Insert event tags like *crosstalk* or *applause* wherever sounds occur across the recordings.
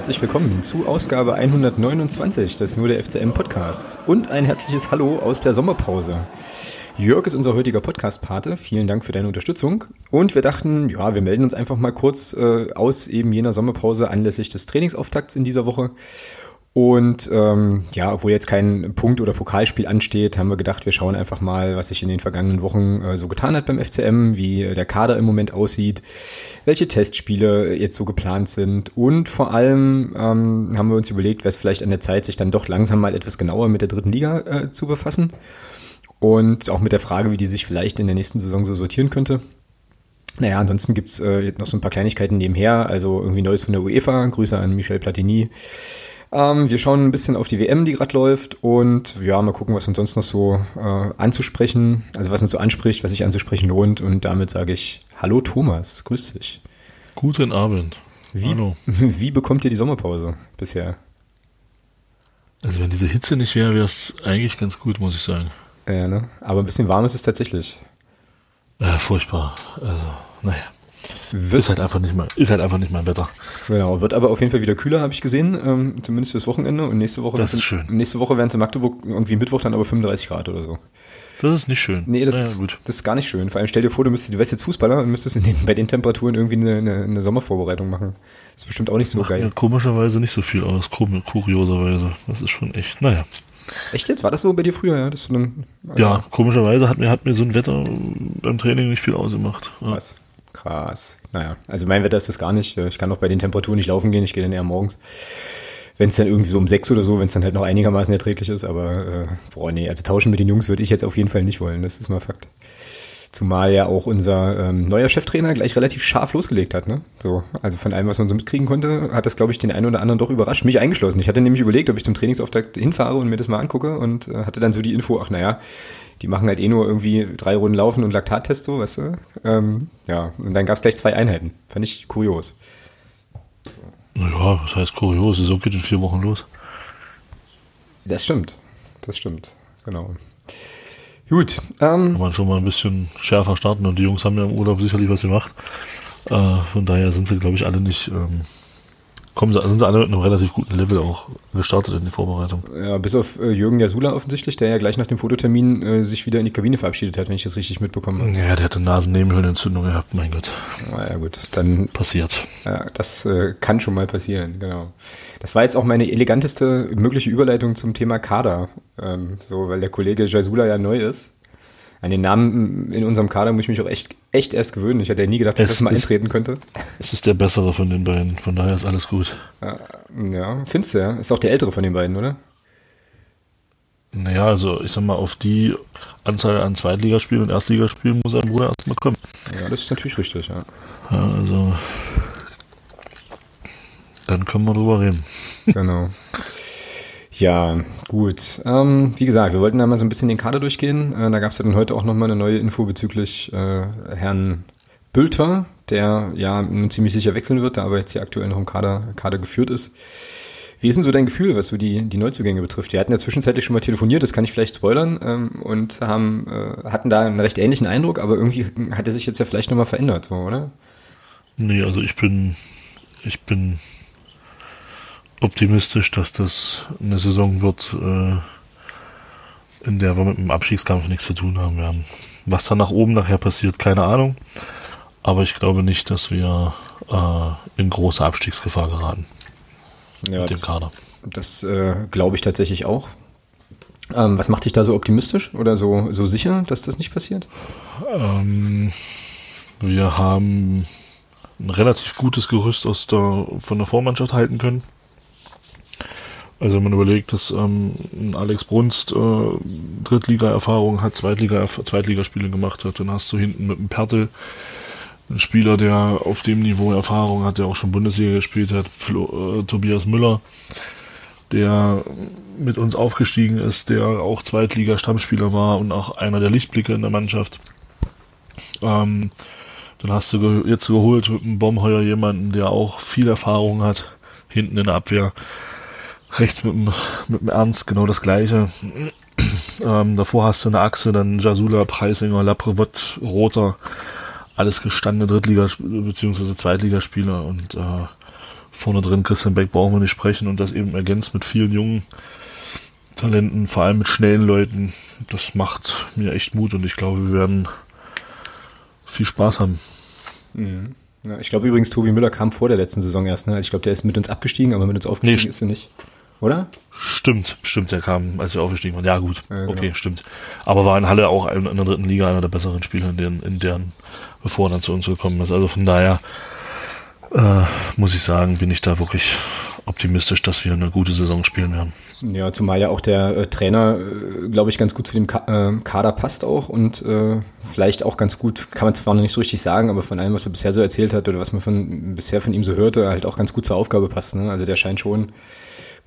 herzlich willkommen zu Ausgabe 129 des Nur der FCM Podcasts und ein herzliches Hallo aus der Sommerpause. Jörg ist unser heutiger Podcast-Pate. Vielen Dank für deine Unterstützung. Und wir dachten, ja, wir melden uns einfach mal kurz äh, aus eben jener Sommerpause anlässlich des Trainingsauftakts in dieser Woche und ähm, ja, obwohl jetzt kein Punkt- oder Pokalspiel ansteht, haben wir gedacht, wir schauen einfach mal, was sich in den vergangenen Wochen äh, so getan hat beim FCM, wie äh, der Kader im Moment aussieht, welche Testspiele jetzt so geplant sind. Und vor allem ähm, haben wir uns überlegt, wäre es vielleicht an der Zeit, sich dann doch langsam mal etwas genauer mit der dritten Liga äh, zu befassen. Und auch mit der Frage, wie die sich vielleicht in der nächsten Saison so sortieren könnte. Naja, ansonsten gibt's äh, noch so ein paar Kleinigkeiten nebenher, also irgendwie Neues von der UEFA, Grüße an Michel Platini ähm, wir schauen ein bisschen auf die WM, die gerade läuft und ja, mal gucken, was uns sonst noch so äh, anzusprechen, also was uns so anspricht, was sich anzusprechen lohnt und damit sage ich Hallo Thomas, grüß dich. Guten Abend. Wie, Hallo. *laughs* Wie bekommt ihr die Sommerpause bisher? Also wenn diese Hitze nicht wäre, wäre es eigentlich ganz gut, muss ich sagen. Ja, ne? Aber ein bisschen warm ist es tatsächlich. Ja, furchtbar. Also, naja. Wird ist halt einfach nicht mal, ist halt einfach nicht mein Wetter. Genau, wird aber auf jeden Fall wieder kühler, habe ich gesehen, ähm, zumindest fürs Wochenende. Und nächste Woche, das ist schön. nächste Woche werden es in Magdeburg irgendwie Mittwoch dann aber 35 Grad oder so. Das ist nicht schön. Nee, das, naja, ist, das ist gar nicht schön. Vor allem stell dir vor, du müsstest, du wärst jetzt Fußballer und müsstest den, bei den Temperaturen irgendwie eine, eine, eine Sommervorbereitung machen. Das ist bestimmt auch nicht so Macht geil. Mir komischerweise nicht so viel aus, kurioserweise. Das ist schon echt, naja. Echt jetzt? War das so bei dir früher, ja? Dann, also ja, komischerweise hat mir, hat mir so ein Wetter beim Training nicht viel ausgemacht. Ja. Was? Krass. Naja, also mein Wetter ist das gar nicht. Ich kann auch bei den Temperaturen nicht laufen gehen. Ich gehe dann eher morgens. Wenn es dann irgendwie so um sechs oder so, wenn es dann halt noch einigermaßen erträglich ist. Aber, äh, boah, nee, also tauschen mit den Jungs würde ich jetzt auf jeden Fall nicht wollen. Das ist mal Fakt. Zumal ja auch unser ähm, neuer Cheftrainer gleich relativ scharf losgelegt hat. Ne? So, also von allem, was man so mitkriegen konnte, hat das, glaube ich, den einen oder anderen doch überrascht. Mich eingeschlossen. Ich hatte nämlich überlegt, ob ich zum Trainingsauftakt hinfahre und mir das mal angucke und äh, hatte dann so die Info, ach naja, die machen halt eh nur irgendwie drei Runden Laufen und Laktattest so, weißt du? Ähm, ja, und dann gab es gleich zwei Einheiten. Fand ich kurios. Ja, was heißt kurios? Saison geht in vier Wochen los. Das stimmt. Das stimmt. Genau. Gut. Ähm, Kann man schon mal ein bisschen schärfer starten und die Jungs haben ja im Urlaub sicherlich was gemacht. Äh, von daher sind sie, glaube ich, alle nicht ähm, kommen sie, sind sie alle mit einem relativ guten Level auch gestartet in die Vorbereitung. Ja, bis auf äh, Jürgen Jasula offensichtlich, der ja gleich nach dem Fototermin äh, sich wieder in die Kabine verabschiedet hat, wenn ich das richtig mitbekommen habe. Ja, der hatte Nasennebenhöhlenentzündung gehabt, mein Gott. Na ja, gut, dann. Passiert. Ja, das äh, kann schon mal passieren, genau. Das war jetzt auch meine eleganteste mögliche Überleitung zum Thema Kader. Ähm, so, weil der Kollege Jasula ja neu ist. An den Namen in unserem Kader muss ich mich auch echt, echt erst gewöhnen. Ich hätte ja nie gedacht, dass es das mal eintreten könnte. Es ist der bessere von den beiden, von daher ist alles gut. Ja, findest du ja. Ist auch der ältere von den beiden, oder? Naja, also ich sag mal, auf die Anzahl an Zweitligaspielen und Erstligaspielen muss ein Bruder erstmal kommen. Ja, das ist natürlich richtig, ja. ja also dann können wir drüber reden. Genau. *laughs* Ja, gut. Ähm, wie gesagt, wir wollten da mal so ein bisschen den Kader durchgehen. Äh, da gab es ja dann heute auch nochmal eine neue Info bezüglich äh, Herrn Bülter, der ja ziemlich sicher wechseln wird, der aber jetzt hier aktuell noch im Kader, Kader geführt ist. Wie ist denn so dein Gefühl, was so die, die Neuzugänge betrifft? Wir hatten ja zwischenzeitlich schon mal telefoniert, das kann ich vielleicht spoilern, ähm, und haben, äh, hatten da einen recht ähnlichen Eindruck, aber irgendwie hat er sich jetzt ja vielleicht nochmal verändert, so, oder? Nee, also ich bin, ich bin optimistisch, dass das eine Saison wird, äh, in der wir mit dem Abstiegskampf nichts zu tun haben werden. Was dann nach oben nachher passiert, keine Ahnung. Aber ich glaube nicht, dass wir äh, in große Abstiegsgefahr geraten. Ja, mit dem das, Kader. Das äh, glaube ich tatsächlich auch. Ähm, was macht dich da so optimistisch oder so, so sicher, dass das nicht passiert? Ähm, wir haben ein relativ gutes Gerüst aus der, von der Vormannschaft halten können. Also wenn man überlegt, dass ähm, Alex Brunst äh, Drittliga-Erfahrung hat, Zweitliga Zweitligaspiele gemacht hat, dann hast du hinten mit dem Pertel einen Spieler, der auf dem Niveau Erfahrung hat, der auch schon Bundesliga gespielt hat, Flo, äh, Tobias Müller, der mit uns aufgestiegen ist, der auch Zweitliga-Stammspieler war und auch einer der Lichtblicke in der Mannschaft. Ähm, dann hast du jetzt geholt mit dem Bomheuer jemanden, der auch viel Erfahrung hat, hinten in der Abwehr rechts mit dem, mit dem Ernst genau das gleiche. *clears throat* Ähm, davor hast du eine Achse, dann Jasula, Preisinger, Laprevot, Roter, alles gestandene Drittliga- bzw. Zweitligaspieler und äh, Vorne drin Christian Beck brauchen wir nicht sprechen und das eben ergänzt mit vielen jungen Talenten, vor allem mit schnellen Leuten. Das macht mir echt Mut und ich glaube, wir werden viel Spaß haben. Mhm. Ja, ich glaube übrigens, Tobi Müller kam vor der letzten Saison erst. Ne? Ich glaube, der ist mit uns abgestiegen, aber mit uns aufgestiegen nee, ist er nicht. Oder? Stimmt, stimmt, der kam, als wir aufgestiegen waren. Ja, gut. Ja, genau. Okay, stimmt. Aber war in Halle auch in, der dritten Liga einer der besseren Spieler, in deren, in deren bevor er dann zu uns gekommen ist. Also von daher äh, muss ich sagen, bin ich da wirklich optimistisch, dass wir eine gute Saison spielen werden. Ja, zumal ja auch der äh, Trainer, äh, glaube ich, ganz gut zu dem Ka äh, Kader passt auch und äh, vielleicht auch ganz gut, kann man zwar noch nicht so richtig sagen, aber von allem, was er bisher so erzählt hat oder was man von, bisher von ihm so hörte, halt auch ganz gut zur Aufgabe passt. Ne? Also der scheint schon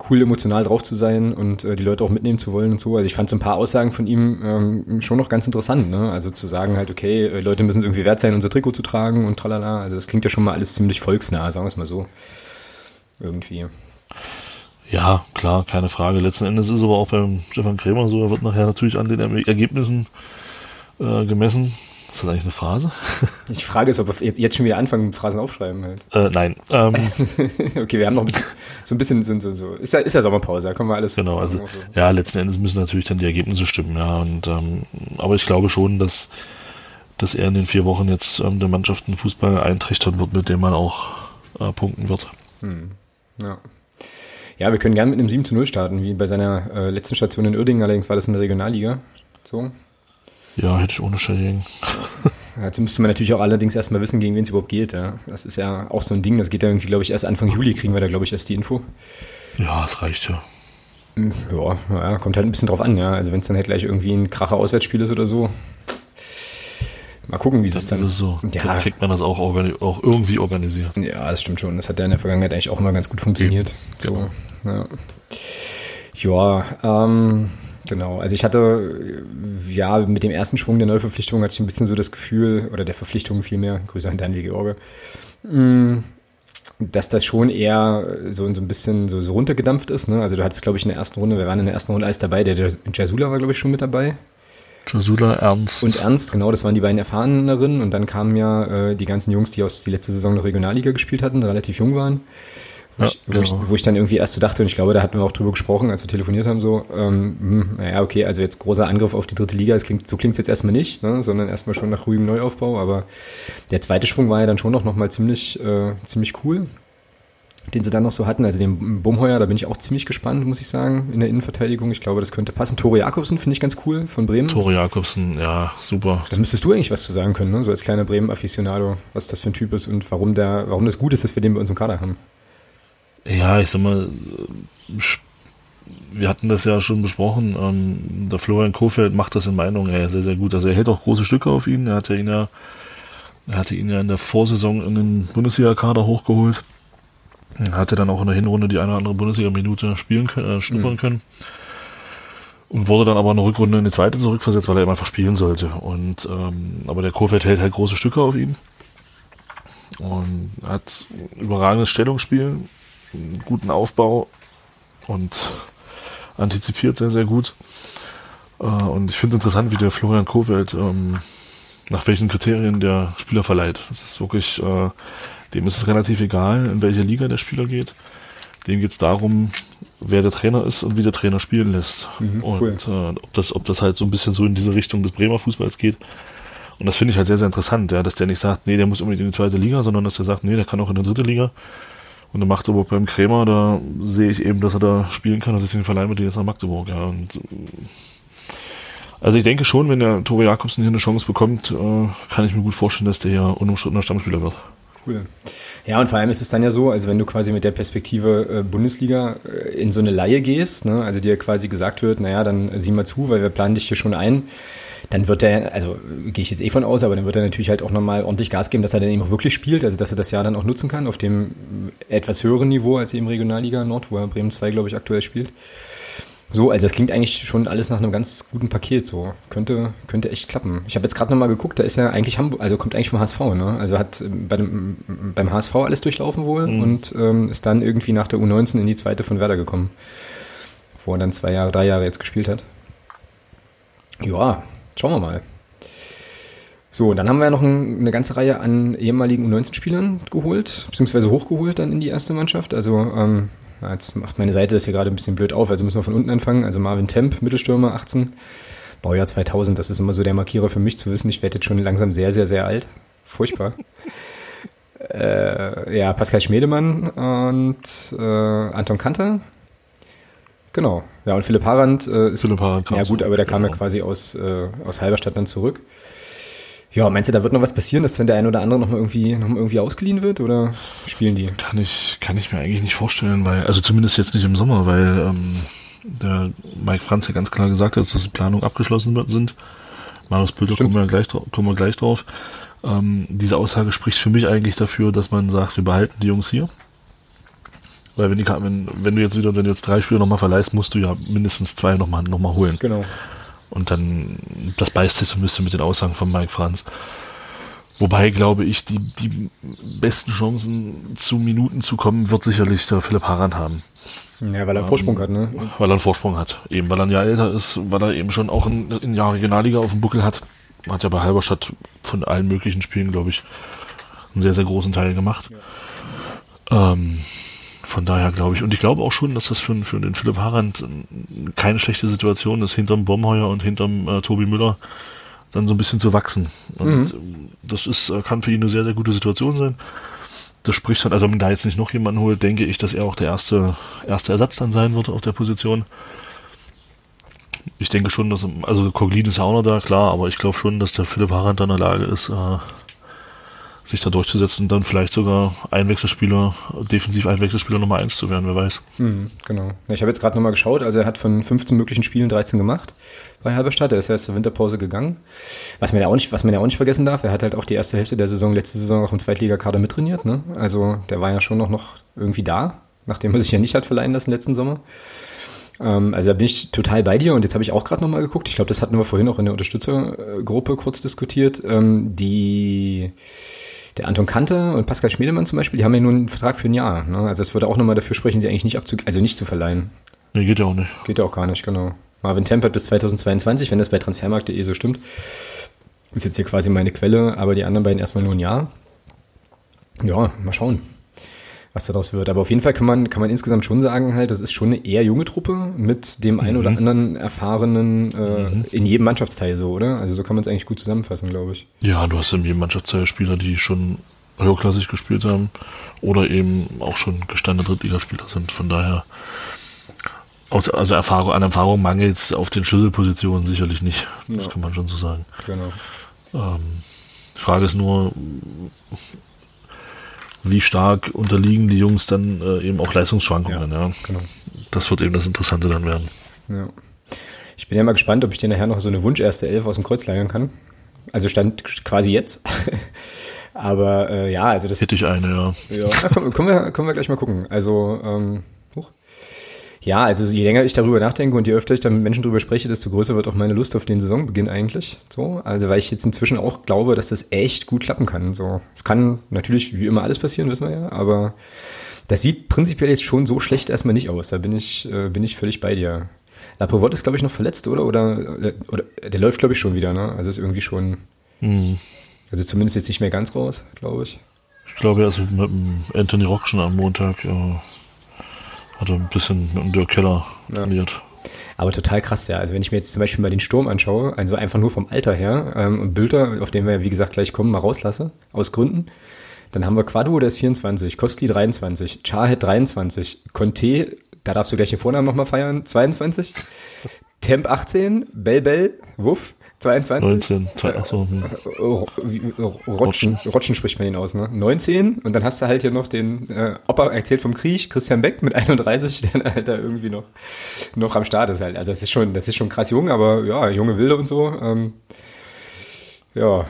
cool emotional drauf zu sein und äh, die Leute auch mitnehmen zu wollen und so. Also ich fand so ein paar Aussagen von ihm ähm, schon noch ganz interessant. Ne? Also zu sagen halt, okay, äh, Leute müssen es irgendwie wert sein, unser Trikot zu tragen und tralala. Also das klingt ja schon mal alles ziemlich volksnah, sagen wir es mal so. Irgendwie. Ja, klar, keine Frage. Letzten Endes ist aber auch beim Stefan Krämer so, er wird nachher natürlich an den Ergebnissen äh, gemessen. Ist das eigentlich eine Phrase? *laughs* Ich frage es, ob wir jetzt schon wieder anfangen Phrasen aufschreiben halt. Äh, nein. Ähm, *laughs* okay, wir haben noch ein bisschen, so ein bisschen so, so, so. Ist ja, ist ja Sommerpause, da können wir alles. Genau, also ja, letzten Endes müssen natürlich dann die Ergebnisse stimmen, ja. Und ähm, aber ich glaube schon, dass, dass er in den vier Wochen jetzt ähm, der Mannschaft einen Fußball eintrichtern wird, mit dem man auch äh, punkten wird. Hm. Ja. Ja, wir können gerne mit einem 7 zu 0 starten, wie bei seiner äh, letzten Station in Uerdingen, allerdings war das in der Regionalliga. So. Ja, hätte ich ohne Schilling. *laughs* Dazu müsste man natürlich auch allerdings erstmal wissen, gegen wen es überhaupt geht. Ja. Das ist ja auch so ein Ding, das geht ja irgendwie, glaube ich, erst Anfang Juli kriegen wir da, glaube ich, erst die Info. Ja, es reicht ja. Hm, ja, ja, kommt halt ein bisschen drauf an, ja. Also wenn es dann halt gleich irgendwie ein kracher Auswärtsspiel ist oder so. Mal gucken, wie es dann. So. Ja. kriegt man das auch, auch irgendwie organisiert. Ja, das stimmt schon. Das hat ja in der Vergangenheit eigentlich auch immer ganz gut funktioniert. So, genau. ja. ja ähm, Genau, also ich hatte, ja, mit dem ersten Schwung der Neuverpflichtung hatte ich ein bisschen so das Gefühl, oder der Verpflichtung vielmehr, Grüße an Daniel George, mm, dass das schon eher so, so ein bisschen so, so runtergedampft ist. Ne? Also du hattest, glaube ich, in der ersten Runde, wir waren in der ersten Runde alles dabei, der Jasula war, glaube ich, schon mit dabei. Jasula, Ernst. Und Ernst, genau, das waren die beiden Erfahreneren. Und dann kamen ja äh, die ganzen Jungs, die aus die letzte Saison der Regionalliga gespielt hatten, relativ jung waren. Wo, ja, ich, wo, genau. ich, wo, ich, dann irgendwie erst so dachte, und ich glaube, da hatten wir auch drüber gesprochen, als wir telefoniert haben, so, ähm, hm, naja, okay, also jetzt großer Angriff auf die dritte Liga, das klingt, so klingt es jetzt erstmal nicht, ne, sondern erstmal schon nach ruhigem Neuaufbau, aber der zweite Schwung war ja dann schon noch, noch mal ziemlich, äh, ziemlich cool, den sie dann noch so hatten, also den Bumheuer, da bin ich auch ziemlich gespannt, muss ich sagen, in der Innenverteidigung, ich glaube, das könnte passen. Tore Jakobsen finde ich ganz cool, von Bremen. Tore Jakobsen, ja, super. Da müsstest du eigentlich was zu sagen können, ne, so als kleiner Bremen-Afficionado, was das für ein Typ ist und warum der, warum das gut ist, dass wir den bei uns im Kader haben. Ja, ich sag mal, wir hatten das ja schon besprochen. Ähm, der Florian Kofeld macht das in Meinung ja, sehr, sehr gut. Also er hält auch große Stücke auf ihn. Er hatte ihn ja, er hatte ihn ja in der Vorsaison in den Bundesliga-Kader hochgeholt. Er hatte dann auch in der Hinrunde die eine oder andere Bundesliga-Minute spielen können, äh, schnuppern mhm. können. Und wurde dann aber in der Rückrunde in die zweite zurückversetzt, weil er einfach spielen sollte. Und ähm, aber der Kofeld hält halt große Stücke auf ihn. Und hat überragendes Stellungsspiel, einen guten Aufbau und antizipiert sehr, sehr gut. Äh, und ich finde es interessant, wie der Florian Kofeld, ähm, nach welchen Kriterien der Spieler verleiht. Das ist wirklich, äh, dem ist es relativ egal, in welche Liga der Spieler geht. Dem geht es darum, wer der Trainer ist und wie der Trainer spielen lässt. Mhm, und cool. äh, ob, das, ob das halt so ein bisschen so in diese Richtung des Bremer Fußballs geht. Und das finde ich halt sehr, sehr interessant, ja, dass der nicht sagt, nee, der muss unbedingt in die zweite Liga, sondern dass der sagt, nee, der kann auch in der dritte Liga. Und in Magdeburg beim Krämer, da sehe ich eben, dass er da spielen kann und deswegen verleihen wir den jetzt nach Magdeburg. Ja. Und, also ich denke schon, wenn der Tore Jakobsen hier eine Chance bekommt, äh, kann ich mir gut vorstellen, dass der hier unumstrittener Stammspieler wird. Cool. Ja, und vor allem ist es dann ja so, also wenn du quasi mit der Perspektive äh, Bundesliga äh, in so eine Laie gehst, ne, also dir quasi gesagt wird, naja, dann sieh mal zu, weil wir planen dich hier schon ein, dann wird er, also gehe ich jetzt eh von aus, aber dann wird er natürlich halt auch nochmal ordentlich Gas geben, dass er dann eben auch wirklich spielt, also dass er das Jahr dann auch nutzen kann auf dem etwas höheren Niveau als eben Regionalliga Nord, wo er Bremen 2, glaube ich, aktuell spielt. So, also das klingt eigentlich schon alles nach einem ganz guten Paket. So könnte könnte echt klappen. Ich habe jetzt gerade nochmal geguckt, da ist ja eigentlich Hamburg, also kommt eigentlich vom HSV, ne? Also hat bei dem, beim HSV alles durchlaufen wohl mhm. und ähm, ist dann irgendwie nach der U19 in die zweite von Werder gekommen, wo er dann zwei Jahre, drei Jahre jetzt gespielt hat. Ja, Schauen wir mal. So, dann haben wir ja noch ein, eine ganze Reihe an ehemaligen U19-Spielern geholt, beziehungsweise hochgeholt dann in die erste Mannschaft. Also ähm, jetzt macht meine Seite das hier gerade ein bisschen blöd auf, also müssen wir von unten anfangen. Also Marvin Temp, Mittelstürmer, 18, Baujahr 2000, das ist immer so der Markierer für mich zu wissen, ich werde jetzt schon langsam sehr, sehr, sehr alt. Furchtbar. *laughs* äh, ja, Pascal Schmedemann und äh, Anton Kanter. Genau. Ja, und Philipp Harand äh, ist. Philipp Harand Ja, gut, aber der kam genau. ja quasi aus, äh, aus Halberstadt dann zurück. Ja, meinst du, da wird noch was passieren, dass dann der ein oder andere nochmal irgendwie, noch mal irgendwie ausgeliehen wird oder spielen die? Kann ich, kann ich mir eigentlich nicht vorstellen, weil, also zumindest jetzt nicht im Sommer, weil ähm, der Mike Franz ja ganz klar gesagt hat, dass die Planungen abgeschlossen sind. Marius Stimmt. kommen wir gleich, kommen wir gleich drauf. Ähm, diese Aussage spricht für mich eigentlich dafür, dass man sagt, wir behalten die Jungs hier. Weil wenn, die, wenn, wenn du jetzt wieder, wenn du jetzt drei Spieler nochmal verleihst, musst du ja mindestens zwei nochmal noch mal holen. Genau. Und dann, das beißt sich so ein bisschen mit den Aussagen von Mike Franz. Wobei, glaube ich, die, die besten Chancen zu Minuten zu kommen, wird sicherlich der Philipp Harand haben. Ja, weil er einen Vorsprung hat, ne? Weil er einen Vorsprung hat. Eben, weil er ein Jahr älter ist, weil er eben schon auch ein, ein Jahr Regionalliga auf dem Buckel hat. Hat ja bei Halberstadt von allen möglichen Spielen, glaube ich, einen sehr, sehr großen Teil gemacht. Ähm, von daher glaube ich, und ich glaube auch schon, dass das für, für den Philipp Harand äh, keine schlechte Situation ist, hinterm Bomheuer und hinterm äh, Tobi Müller dann so ein bisschen zu wachsen. Und ähm, das ist, äh, kann für ihn eine sehr, sehr gute Situation sein. Das spricht dann, also wenn da jetzt nicht noch jemanden holt, denke ich, dass er auch der erste, erste Ersatz dann sein wird auf der Position. Ich denke schon, dass, also Coglin ist ja auch noch da, klar, aber ich glaube schon, dass der Philipp Harand dann in der Lage ist, äh, sich da durchzusetzen, dann vielleicht sogar Einwechselspieler, defensiv Einwechselspieler Nummer 1 zu werden, wer weiß. Mhm, genau. Ich habe jetzt gerade nochmal geschaut, also er hat von 15 möglichen Spielen 13 gemacht bei Halberstadt. Er ist erst zur Winterpause gegangen. Was man ja auch nicht, was man ja auch nicht vergessen darf, er hat halt auch die erste Hälfte der Saison, letzte Saison auch im Zweitligakader mittrainiert. Ne? Also der war ja schon noch, noch irgendwie da, nachdem er sich ja nicht hat verleihen lassen letzten Sommer. Ähm, also da bin ich total bei dir und jetzt habe ich auch gerade nochmal geguckt. Ich glaube, das hatten wir vorhin auch in der Unterstützergruppe kurz diskutiert. Ähm, die der Anton Kante und Pascal Schmiedemann zum Beispiel, die haben ja nur einen Vertrag für ein Jahr. Ne? Also es würde auch nochmal dafür sprechen, sie eigentlich nicht abzu also nicht zu verleihen. Nee, geht ja auch nicht. Geht ja auch gar nicht, genau. Marvin Tempert bis 2022, wenn das bei transfermarkt.de so stimmt. Ist jetzt hier quasi meine Quelle, aber die anderen beiden erstmal nur ein Jahr. Ja, mal schauen, was daraus wird. Aber auf jeden Fall kann man, kann man insgesamt schon sagen, halt, das ist schon eine eher junge Truppe mit dem einen oder anderen erfahrenen äh, in jedem Mannschaftsteil so, oder? Also so kann man es eigentlich gut zusammenfassen, glaube ich. Ja, du hast in jedem Mannschaftsteil Spieler, die schon höherklassig gespielt haben oder eben auch schon gestandene Drittligaspieler sind. Von daher, also Erfahrung, an Erfahrung mangelt es auf den Schlüsselpositionen sicherlich nicht. Das Ja. kann man schon so sagen. Genau. Ähm, die Frage ist nur, wie stark unterliegen die Jungs dann äh, eben auch Leistungsschwankungen. Ja. Genau. Das wird eben das Interessante dann werden. Ja. Ich bin ja mal gespannt, ob ich dir nachher noch so eine Wunsch-erste Elf aus dem Kreuz leiern kann. Also stand quasi jetzt. *laughs* Aber äh, ja, also das Hätte ich eine, ja. Ja, na, können, können, wir, können wir gleich mal gucken. Also, ähm. Ja, also je länger ich darüber nachdenke und je öfter ich dann mit Menschen darüber spreche, desto größer wird auch meine Lust auf den Saisonbeginn eigentlich. So, also weil ich jetzt inzwischen auch glaube, dass das echt gut klappen kann. So, es kann natürlich wie immer alles passieren, wissen wir ja, aber das sieht prinzipiell jetzt schon so schlecht erstmal nicht aus. Da bin ich, äh, bin ich völlig bei dir. Laprovot ist, glaube ich, noch verletzt, oder? Oder, oder der läuft, glaube ich, schon wieder, ne? Also ist irgendwie schon, Hm. also zumindest jetzt nicht mehr ganz raus, glaube ich. Ich glaube, er ist mit dem Anthony Rock schon am Montag, äh, hat er ein bisschen mit dem Dirk Keller Ja. trainiert. Aber total krass, ja. Also wenn ich mir jetzt zum Beispiel mal den Sturm anschaue, also einfach nur vom Alter her, ähm, und Bülter, auf den wir ja wie gesagt gleich kommen, mal rauslasse, aus Gründen, dann haben wir Quadu, der ist 24, Kostli 23, Chahed 23, Conte, da darfst du gleich den Vornamen nochmal feiern, 22, Temp 18, Bell Bell, Wuff, 22, 19, zwei, ach so, hm. Wie- Rotschen, Rotschen spricht man ihn aus, ne? 19 und dann hast du halt hier noch den äh, Opa erzählt vom Krieg, Christian Beck mit 31, *laughs* der halt da irgendwie noch, noch am Start ist halt. Also das ist schon, das ist schon krass jung, aber ja, junge Wilde und so. Ähm, ja,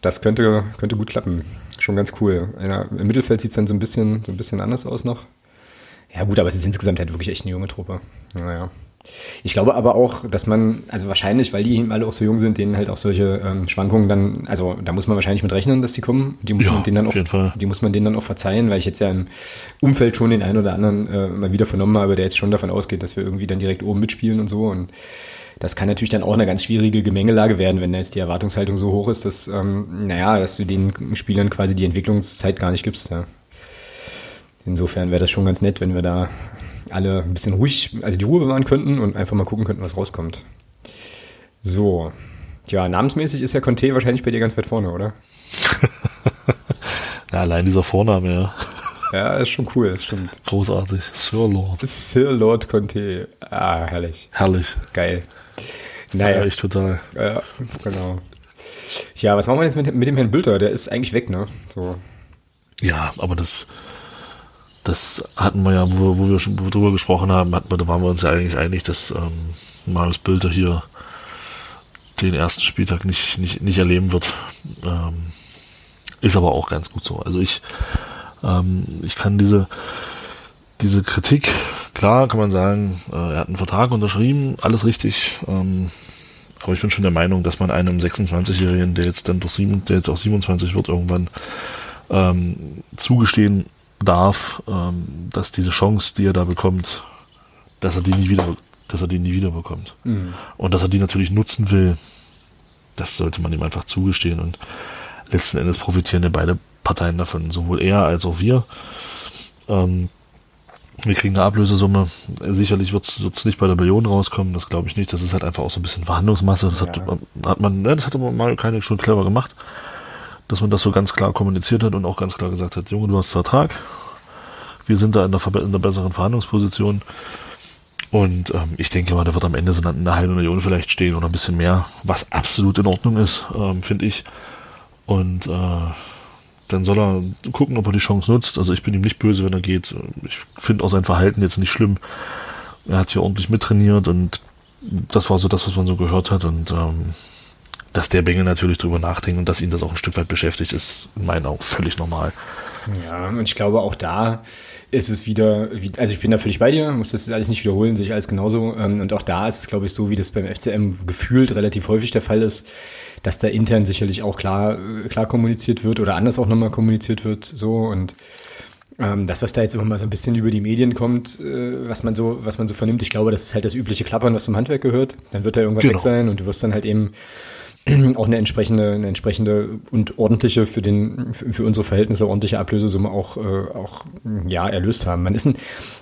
das könnte, könnte gut klappen. Schon ganz cool. Ja, Im Mittelfeld sieht's dann so ein bisschen, so ein bisschen anders aus noch. Ja gut, aber es ist insgesamt halt wirklich echt eine junge Truppe. Naja. Ich glaube aber auch, dass man, also wahrscheinlich, weil die eben alle auch so jung sind, denen halt auch solche ähm, Schwankungen dann, also da muss man wahrscheinlich mit rechnen, dass die kommen. Die muss Ja, man denen dann auch, Fall. die muss man denen dann auch verzeihen, weil ich jetzt ja im Umfeld schon den einen oder anderen äh, mal wieder vernommen habe, der jetzt schon davon ausgeht, dass wir irgendwie dann direkt oben mitspielen und so. Und das kann natürlich dann auch eine ganz schwierige Gemengelage werden, wenn da jetzt die Erwartungshaltung so hoch ist, dass, ähm, naja, dass du den Spielern quasi die Entwicklungszeit gar nicht gibst. Ja. Insofern wäre das schon ganz nett, wenn wir da alle ein bisschen ruhig, also die Ruhe bewahren könnten und einfach mal gucken könnten, was rauskommt. So. Ja, namensmäßig ist ja Conte wahrscheinlich bei dir ganz weit vorne, oder? *laughs* Ja, allein dieser Vorname, ja. Ja, ist schon cool, das stimmt. Großartig. Sir Lord. Sir Lord Conte. Ah, herrlich. Herrlich. Geil. Naja. Naja, ich total. ja, genau. Ja, was machen wir jetzt mit, mit dem Herrn Bülter? Der ist eigentlich weg, ne? So. Ja, aber das, das hatten wir ja, wo, wo wir schon drüber gesprochen haben, hatten wir, da waren wir uns ja eigentlich einig, dass ähm, Marius Bilder hier den ersten Spieltag nicht, nicht, nicht erleben wird. Ähm, ist aber auch ganz gut so. Also ich, ähm, ich kann diese, diese Kritik, klar kann man sagen, äh, er hat einen Vertrag unterschrieben, alles richtig. Ähm, aber ich bin schon der Meinung, dass man einem 26-Jährigen, der jetzt dann doch sieben, der jetzt auch 27 wird, irgendwann ähm, zugestehen darf, ähm, dass diese Chance, die er da bekommt, dass er die nie wieder, dass er die nie wieder bekommt. Mhm. Und dass er die natürlich nutzen will, das sollte man ihm einfach zugestehen. Und letzten Endes profitieren ja beide Parteien davon, sowohl er als auch wir. Ähm, wir kriegen eine Ablösesumme. Sicherlich wird es nicht bei der Million rauskommen, das glaube ich nicht. Das ist halt einfach auch so ein bisschen Verhandlungsmasse. Das hat, Ja. hat man, ne, das hat aber mal keine schon clever gemacht, dass man das so ganz klar kommuniziert hat und auch ganz klar gesagt hat, Junge, du hast Vertrag. Wir sind da in der, verbe- in der besseren Verhandlungsposition. Und ähm, ich denke mal, da wird am Ende so eine halbe Million vielleicht stehen oder ein bisschen mehr, was absolut in Ordnung ist, ähm, finde ich. Und äh, dann soll er gucken, ob er die Chance nutzt. Also ich bin ihm nicht böse, wenn er geht. Ich finde auch sein Verhalten jetzt nicht schlimm. Er hat hier ordentlich mittrainiert und das war so das, was man so gehört hat. Und ähm, dass der Bengel natürlich drüber nachdenkt und dass ihn das auch ein Stück weit beschäftigt, ist in meinen Augen völlig normal. Ja, und ich glaube auch da ist es wieder, wie- also ich bin da völlig bei dir, muss das alles nicht wiederholen, sehe ich alles genauso. ähm, Und auch da ist es, glaube ich, so, wie das beim FCM gefühlt relativ häufig der Fall ist, dass da intern sicherlich auch klar, äh, klar kommuniziert wird oder anders auch nochmal kommuniziert wird, so und ähm, das, was da jetzt immer mal so ein bisschen über die Medien kommt, äh, was man so, was man so vernimmt, ich glaube, das ist halt das übliche Klappern, was zum Handwerk gehört. Dann wird er irgendwann Genau. weg sein und du wirst dann halt eben *clears throat* auch eine entsprechende, eine entsprechende und ordentliche für den, für, für unsere Verhältnisse ordentliche Ablösesumme auch, äh, auch, ja, erlöst haben. Man ist ein,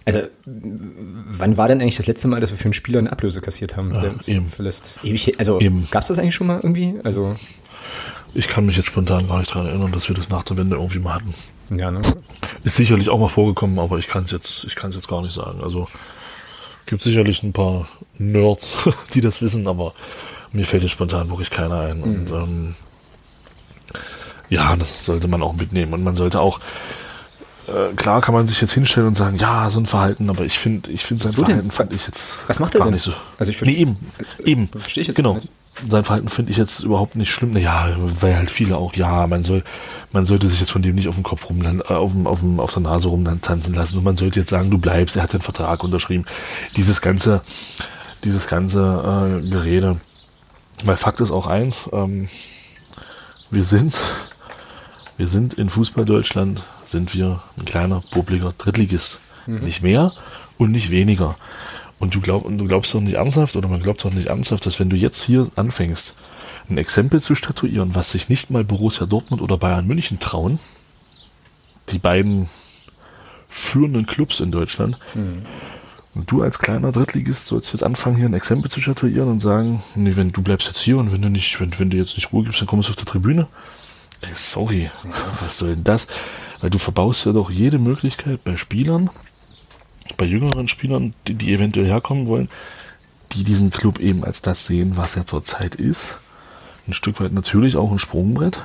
also, wann war denn eigentlich das letzte Mal, dass wir für einen Spieler eine Ablöse kassiert haben? der uns eben. verlässt? Das ewig, also, Eben. gab's das eigentlich schon mal irgendwie? Also, Ich kann mich jetzt spontan gar nicht daran erinnern, dass wir das nach der Wende irgendwie mal hatten. ja, ne? Ist sicherlich auch mal vorgekommen, aber ich kann es jetzt, ich kann es jetzt gar nicht sagen. Also gibt sicherlich ein paar Nerds, *laughs* die das wissen, aber mir fällt jetzt spontan wirklich keiner ein. Und ähm, ja, das sollte man auch mitnehmen. Und man sollte auch, äh, klar kann man sich jetzt hinstellen und sagen, ja, so ein Verhalten, aber ich finde, ich finde sein So denn? Verhalten fand ich jetzt Was macht er gar denn? nicht so. Also ich nee, eben, eben. Verstehe ich jetzt genau. nicht. Sein Verhalten finde ich jetzt überhaupt nicht schlimm. Naja, weil halt viele auch, ja, man soll, man sollte sich jetzt von dem nicht auf dem Kopf rum, äh, auf, dem, auf, dem, auf der Nase rumtanzen lassen und man sollte jetzt sagen, du bleibst, er hat den Vertrag unterschrieben. Dieses ganze, dieses ganze äh, Gerede. Weil Fakt ist auch eins, ähm, wir sind, wir sind in Fußball Deutschland, sind wir ein kleiner, publiger Drittligist. Nicht mehr und nicht weniger. Und du, glaub, und du glaubst doch nicht ernsthaft, oder man glaubt doch nicht ernsthaft, dass wenn du jetzt hier anfängst, ein Exempel zu statuieren, was sich nicht mal Borussia Dortmund oder Bayern München trauen, die beiden führenden Clubs in Deutschland, und du als kleiner Drittligist sollst jetzt anfangen, hier ein Exempel zu statuieren und sagen, nee, wenn du bleibst jetzt hier und wenn du nicht, wenn, wenn du jetzt nicht Ruhe gibst, dann kommst du auf der Tribüne. Ey, sorry, *laughs* was soll denn das? Weil du verbaust ja doch jede Möglichkeit bei Spielern, bei jüngeren Spielern, die, die eventuell herkommen wollen, die diesen Club eben als das sehen, was er zurzeit ist. Ein Stück weit natürlich auch ein Sprungbrett.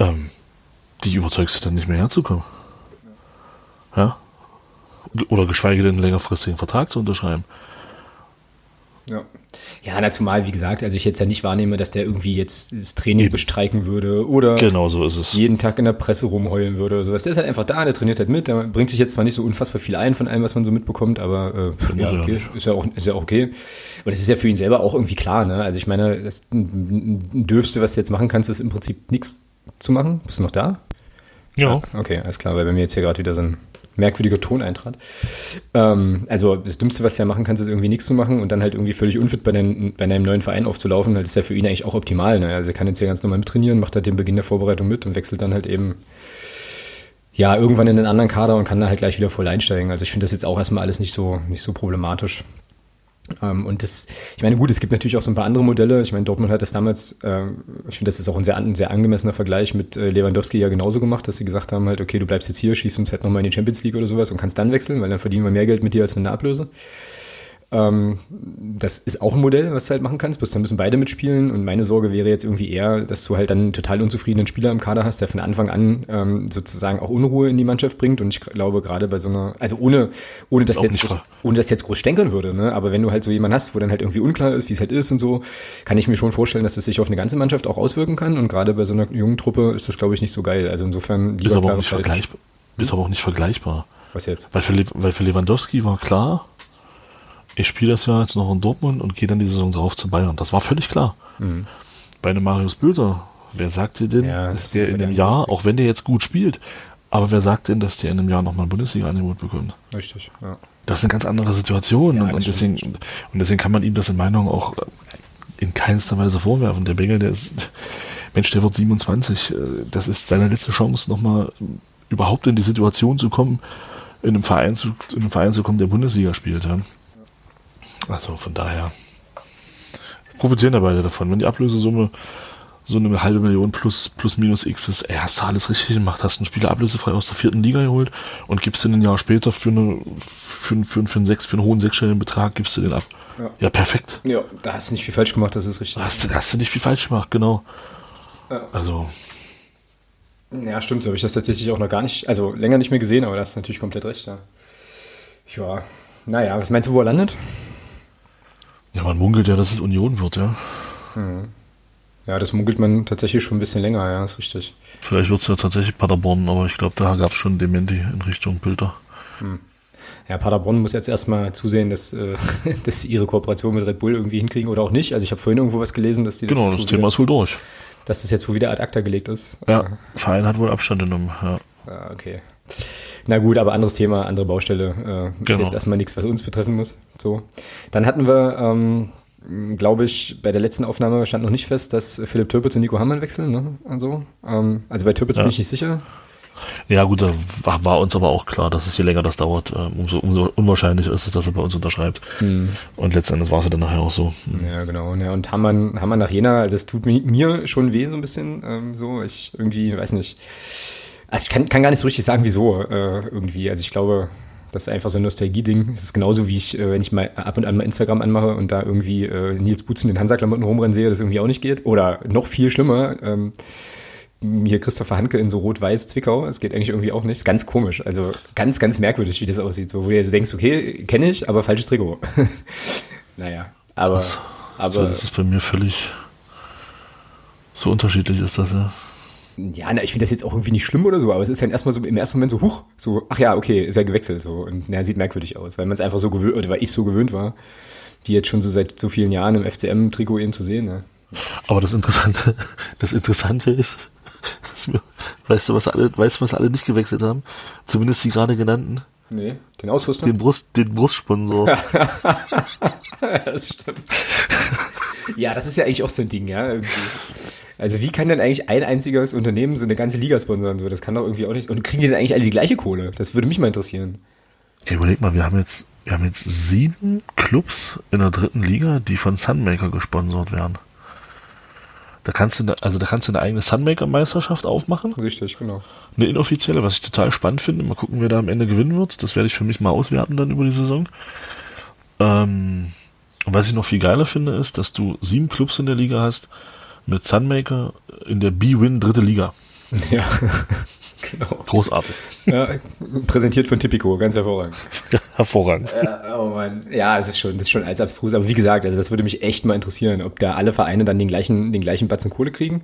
Ähm, die überzeugst du dann nicht mehr herzukommen. Ja? Oder geschweige denn einen längerfristigen Vertrag zu unterschreiben. Ja. Ja, na, zumal, wie gesagt, also ich jetzt ja nicht wahrnehme, dass der irgendwie jetzt das Training bestreiken würde oder genau so ist es. jeden Tag in der Presse rumheulen würde oder sowas. Der ist halt einfach da, der trainiert halt mit, der bringt sich jetzt zwar nicht so unfassbar viel ein von allem, was man so mitbekommt, aber äh, ja, okay, ist ja auch, ist ja auch okay. Und das ist ja für ihn selber auch irgendwie klar, ne? Also ich meine, das Dürfste, was du jetzt machen kannst, ist im Prinzip nichts zu machen. Bist du noch da? Ja. ja. Okay, alles klar, weil bei mir jetzt hier gerade wieder so ein merkwürdiger Ton eintrat. Ähm, also das Dümmste, was ja machen kannst, ist irgendwie nichts zu machen und dann halt irgendwie völlig unfit bei, deinem, bei deinem neuen Verein aufzulaufen. Das ist ja für ihn eigentlich auch optimal. Ne? Also er kann jetzt ja ganz normal mittrainieren, macht halt den Beginn der Vorbereitung mit und wechselt dann halt eben ja irgendwann in den anderen Kader und kann da halt gleich wieder voll einsteigen. Also ich finde das jetzt auch erstmal alles nicht so, nicht so problematisch. Ähm, und das, ich meine, gut, es gibt natürlich auch so ein paar andere Modelle. Ich meine, Dortmund hat das damals, äh, ich finde, das ist auch ein sehr, ein sehr angemessener Vergleich mit äh, Lewandowski ja genauso gemacht, dass sie gesagt haben halt, okay, du bleibst jetzt hier, schießt uns halt nochmal in die Champions League oder sowas und kannst dann wechseln, weil dann verdienen wir mehr Geld mit dir als mit einer Ablöse. Ähm, das ist auch ein Modell, was du halt machen kannst. Bloß dann müssen beide mitspielen. Und meine Sorge wäre jetzt irgendwie eher, dass du halt dann einen total unzufriedenen Spieler im Kader hast, der von Anfang an ähm, sozusagen auch Unruhe in die Mannschaft bringt. Und ich glaube, gerade bei so einer, also ohne, ohne dass jetzt groß, ohne dass jetzt groß stänkern würde, ne? Aber wenn du halt so jemanden hast, wo dann halt irgendwie unklar ist, wie es halt ist und so, kann ich mir schon vorstellen, dass es sich auf eine ganze Mannschaft auch auswirken kann. Und gerade bei so einer jungen Truppe ist das, glaube ich, nicht so geil. Also insofern lieber ist aber auch nicht vergleichbar. Ist aber auch nicht vergleichbar. Was jetzt? Weil für, weil für Lewandowski war klar, ich spiele das Jahr jetzt noch in Dortmund und gehe dann die Saison drauf zu Bayern. Das war völlig klar. Mhm. Bei einem Marius Bülter, wer sagt dir denn, ja, dass der in einem Jahr, auch wenn der jetzt gut spielt, aber wer sagt denn, dass der in einem Jahr nochmal ein Bundesliga-Angebot bekommt? Richtig, ja. Das sind ganz andere Situationen ja, und, und, deswegen, und deswegen kann man ihm das in Meinung auch in keinster Weise vorwerfen. Der Bengel, der ist, Mensch, der wird 27. Das ist seine letzte Chance, nochmal überhaupt in die Situation zu kommen, in einem Verein zu, in einem Verein zu kommen, der Bundesliga spielt. Ja. Also von daher profitieren da beide davon. Wenn die Ablösesumme so eine halbe Million plus, plus minus X ist, ey, hast du alles richtig gemacht, hast einen Spieler ablösefrei aus der vierten Liga geholt und gibst ihn ein Jahr später für, eine, für, für, für, einen, sechs, für einen hohen sechsstelligen Betrag, gibst du den ab. Ja. ja, perfekt. Ja, da hast du nicht viel falsch gemacht, das ist richtig. Da hast, du, hast du nicht viel falsch gemacht, genau. Ja. Also. Ja, stimmt, so habe ich das tatsächlich auch noch gar nicht, also länger nicht mehr gesehen, aber da hast du natürlich komplett recht, ja. Ja, naja, was meinst du, wo er landet? Ja, man munkelt ja, dass es Union wird, ja. Hm. Ja, das munkelt man tatsächlich schon ein bisschen länger, ja, ist richtig. Vielleicht wird es ja tatsächlich Paderborn, aber ich glaube, da gab es schon Dementi in Richtung Bilder. Hm. Ja, Paderborn muss jetzt erstmal zusehen, dass, äh, *laughs* dass sie ihre Kooperation mit Red Bull irgendwie hinkriegen oder auch nicht. Also ich habe vorhin irgendwo was gelesen, dass die das Genau, das Thema wieder, ist wohl durch. Dass das jetzt wohl wieder ad acta gelegt ist. Ja, Verein hat wohl Abstand genommen, ja. Ja, okay. Na gut, aber anderes Thema, andere Baustelle. Äh, genau. Ist jetzt erstmal nichts, was uns betreffen muss. So. Dann hatten wir, ähm, glaube ich, bei der letzten Aufnahme stand noch nicht fest, dass Philipp Türpitz und Nico Hammann wechseln. Ne? Also, ähm, also bei Türpitz ja. bin ich nicht sicher. Ja gut, da war, uns aber auch klar, dass es je länger das dauert, äh, umso, umso unwahrscheinlicher ist es, dass er bei uns unterschreibt. Hm. Und letztendlich war es dann nachher auch so. Hm. Ja, genau. Ja, und Hammann, Hammann nach Jena, also es tut mir schon weh so ein bisschen. Ähm, so, ich irgendwie, weiß nicht also ich kann, kann gar nicht so richtig sagen, wieso äh, irgendwie. Also ich glaube, das ist einfach so ein Nostalgie-Ding. Es ist genauso wie ich, äh, wenn ich mal ab und an mal Instagram anmache und da irgendwie äh, Nils Butz in den Hansa-Klamotten rumrennen sehe, das irgendwie auch nicht geht. Oder noch viel schlimmer, ähm, hier Christopher Hanke in so rot-weiß Zwickau. Es geht eigentlich irgendwie auch nicht. Ist ganz komisch. Also ganz, ganz merkwürdig, wie das aussieht. So, wo du so denkst, okay, kenne ich, aber falsches Trikot. *laughs* naja, aber. Das, aber das ist bei mir völlig so unterschiedlich ist das ja. Ja, na, ich finde das jetzt auch irgendwie nicht schlimm oder so, aber es ist dann erstmal so im ersten Moment so, huch, so, ach ja, okay, ist ja gewechselt so und na, sieht merkwürdig aus, weil man es einfach so gewöhnt, oder weil ich so gewöhnt war, die jetzt schon so seit so vielen Jahren im FCM-Trikot eben zu sehen. Ne? Aber das Interessante, *laughs* das Interessante ist, *laughs* mir, weißt du, was alle, weißt du, was alle nicht gewechselt haben? Zumindest die gerade genannten. Nee, den Ausrüster? Den Brust, den Brustsponsor. *laughs* das stimmt. ja, das ist ja eigentlich auch so ein Ding, ja, irgendwie. Also wie kann denn eigentlich ein einziges Unternehmen so eine ganze Liga sponsern? So, das kann doch irgendwie auch nicht. Und kriegen die denn eigentlich alle die gleiche Kohle? Das würde mich mal interessieren. Ey, überleg mal, wir haben jetzt, wir haben jetzt sieben Clubs in der dritten Liga, die von Sunmaker gesponsert werden. Da kannst du, also da kannst du eine eigene Sunmaker-Meisterschaft aufmachen. Richtig, genau. Eine inoffizielle, was ich total spannend finde. Mal gucken, wer da am Ende gewinnen wird. Das werde ich für mich mal auswerten dann über die Saison. Ähm, und was ich noch viel geiler finde, ist, dass du sieben Clubs in der Liga hast, mit Sunmaker in der B-Win dritte Liga. Ja. *laughs* genau. Großartig. Ja, präsentiert von Tipico, ganz hervorragend. Ja, *laughs* hervorragend. Ja, oh Mann. Ja, es ist schon, das ist schon alles abstrus. Aber wie gesagt, also das würde mich echt mal interessieren, ob da alle Vereine dann den gleichen, den gleichen Batzen Kohle kriegen.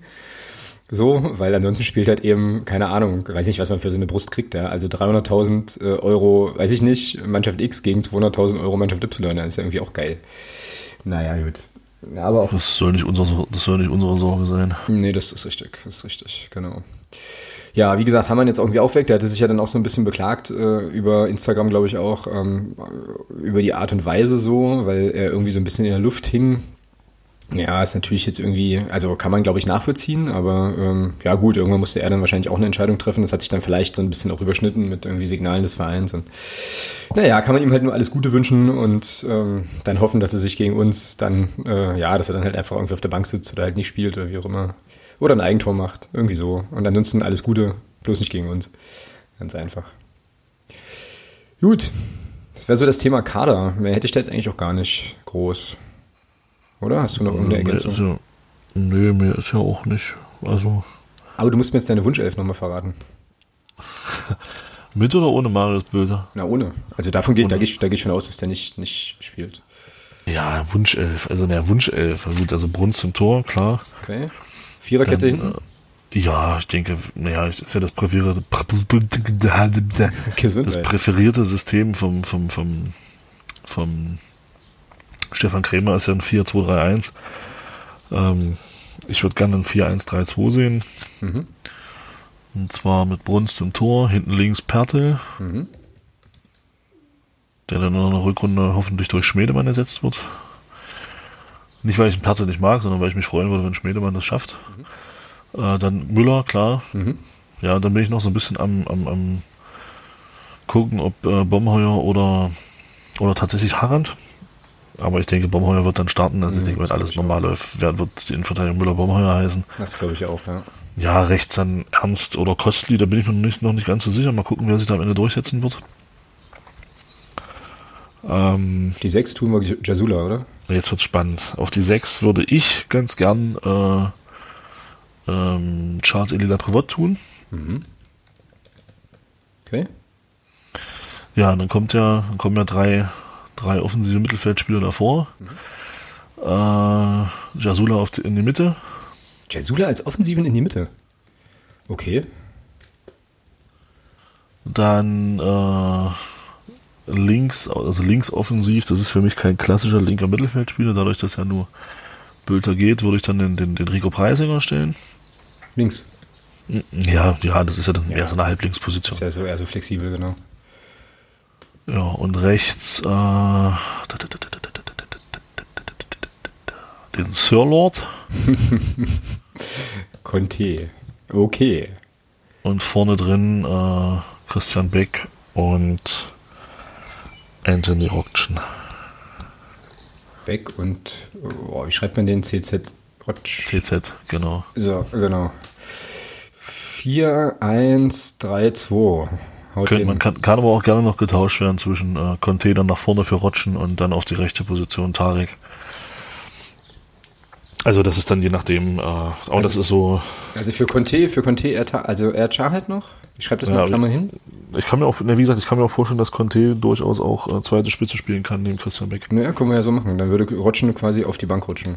So, weil ansonsten spielt halt eben, keine Ahnung, weiß nicht, was man für so eine Brust kriegt, ja. Also 300.000 äh, Euro, weiß ich nicht, Mannschaft X gegen 200.000 Euro Mannschaft Y, das ist ja irgendwie auch geil. Naja, gut. Ja, aber auch. Das soll nicht, unser, das soll nicht unsere Sorge sein. Nee, das ist richtig, das ist richtig, genau. Ja, wie gesagt, haben wir ihn jetzt irgendwie aufweckt. Der hatte sich ja dann auch so ein bisschen beklagt äh, über Instagram, glaube ich auch, ähm, über die Art und Weise so, weil er irgendwie so ein bisschen in der Luft hing ja, ist natürlich jetzt irgendwie, also kann man glaube ich nachvollziehen, aber ähm, ja gut, irgendwann musste er dann wahrscheinlich auch eine Entscheidung treffen. Das hat sich dann vielleicht so ein bisschen auch überschnitten mit irgendwie Signalen des Vereins und naja, kann man ihm halt nur alles Gute wünschen und ähm, dann hoffen, dass er sich gegen uns dann, äh, ja, dass er dann halt einfach irgendwie auf der Bank sitzt oder halt nicht spielt oder wie auch immer. Oder ein Eigentor macht, irgendwie so. Und ansonsten alles Gute, bloß nicht gegen uns. Ganz einfach. Gut, das wäre so das Thema Kader. Mehr hätte ich da jetzt eigentlich auch gar nicht groß. Oder? Hast du noch irgendeine Ergänzung? Ja, nee, mehr ist ja auch nicht. Also. Aber du musst mir jetzt deine Wunschelf nochmal verraten. *laughs* Mit oder ohne Marius Bilder? Na, ohne. Also davon geht, da gehe ich, da geh ich von aus, dass der nicht, nicht spielt. Ja, Wunschelf. Also, naja, Wunschelf. Gut, also Brunst im Tor, klar. Okay. Viererkette hinten? Äh, ja, ich denke, naja, ist ja das präferierte, *laughs* das präferierte System vom, vom, vom, vom Stefan Krämer ist ja ein 4-2-3-1. Ähm, ich würde gerne ein 4-1-3-2 sehen. Mhm. Und zwar mit Brunst im Tor, hinten links Pertel. Mhm. Der dann in der Rückrunde hoffentlich durch Schmedemann ersetzt wird. Nicht, weil ich einen Pertel nicht mag, sondern weil ich mich freuen würde, wenn Schmedemann das schafft. Mhm. Äh, dann Müller, klar. Mhm. Ja, dann bin ich noch so ein bisschen am, am, am gucken, ob äh, Bomheuer oder, oder tatsächlich Harand. Aber ich denke, Baumheuer wird dann starten. Also ich mhm, denke, wenn alles normal läuft, wird die Innenverteidigung Müller-Baumheuer heißen. Das glaube ich auch, ja. Ja, rechts dann Ernst oder Kostli, da bin ich noch nicht, noch nicht ganz so sicher. Mal gucken, wer sich da am Ende durchsetzen wird. Ähm, Auf die 6 tun wir Jasula, oder? Jetzt wird's spannend. Auf die 6 würde ich ganz gern äh, ähm, Charles Elila Privot tun. Mhm. Okay. Ja, dann kommt ja, dann kommen ja drei drei offensive Mittelfeldspieler davor. Mhm. Äh, Jasula in die Mitte. Jasula als Offensiven in die Mitte. Okay. Dann äh, links, also links offensiv, das ist für mich kein klassischer linker Mittelfeldspieler, dadurch, dass ja nur Bülter geht, würde ich dann den, den, den Rico Preisinger stellen. Links. Ja, ja, das ist ja dann ja. eher so eine Halblinksposition. Ist ja so eher so flexibel, genau. Ja, und rechts äh, den Sir Lord. Conte. Okay. Und vorne drin äh, Christian Beck und Anthony Rockchen. Beck und oh, wie schreibt man den CZ? Rotsch. CZ, genau. So, genau. 4, 1, 3, 2. Können, man kann, kann, aber auch gerne noch getauscht werden zwischen äh, Container nach vorne für Rotschen und dann auf die rechte Position Tarek. Also das ist dann je nachdem, äh, aber also, das ist so. Also für Conte, für Conte eher, also Char halt noch? Ich schreibe das ja, mal Klammer hin. Ich kann mir auch, ne, wie gesagt, ich kann mir auch vorstellen, dass Conte durchaus auch äh, zweite Spitze spielen kann neben Christian Beck. Naja, können wir ja so machen. Dann würde Rotschen quasi auf die Bank rutschen.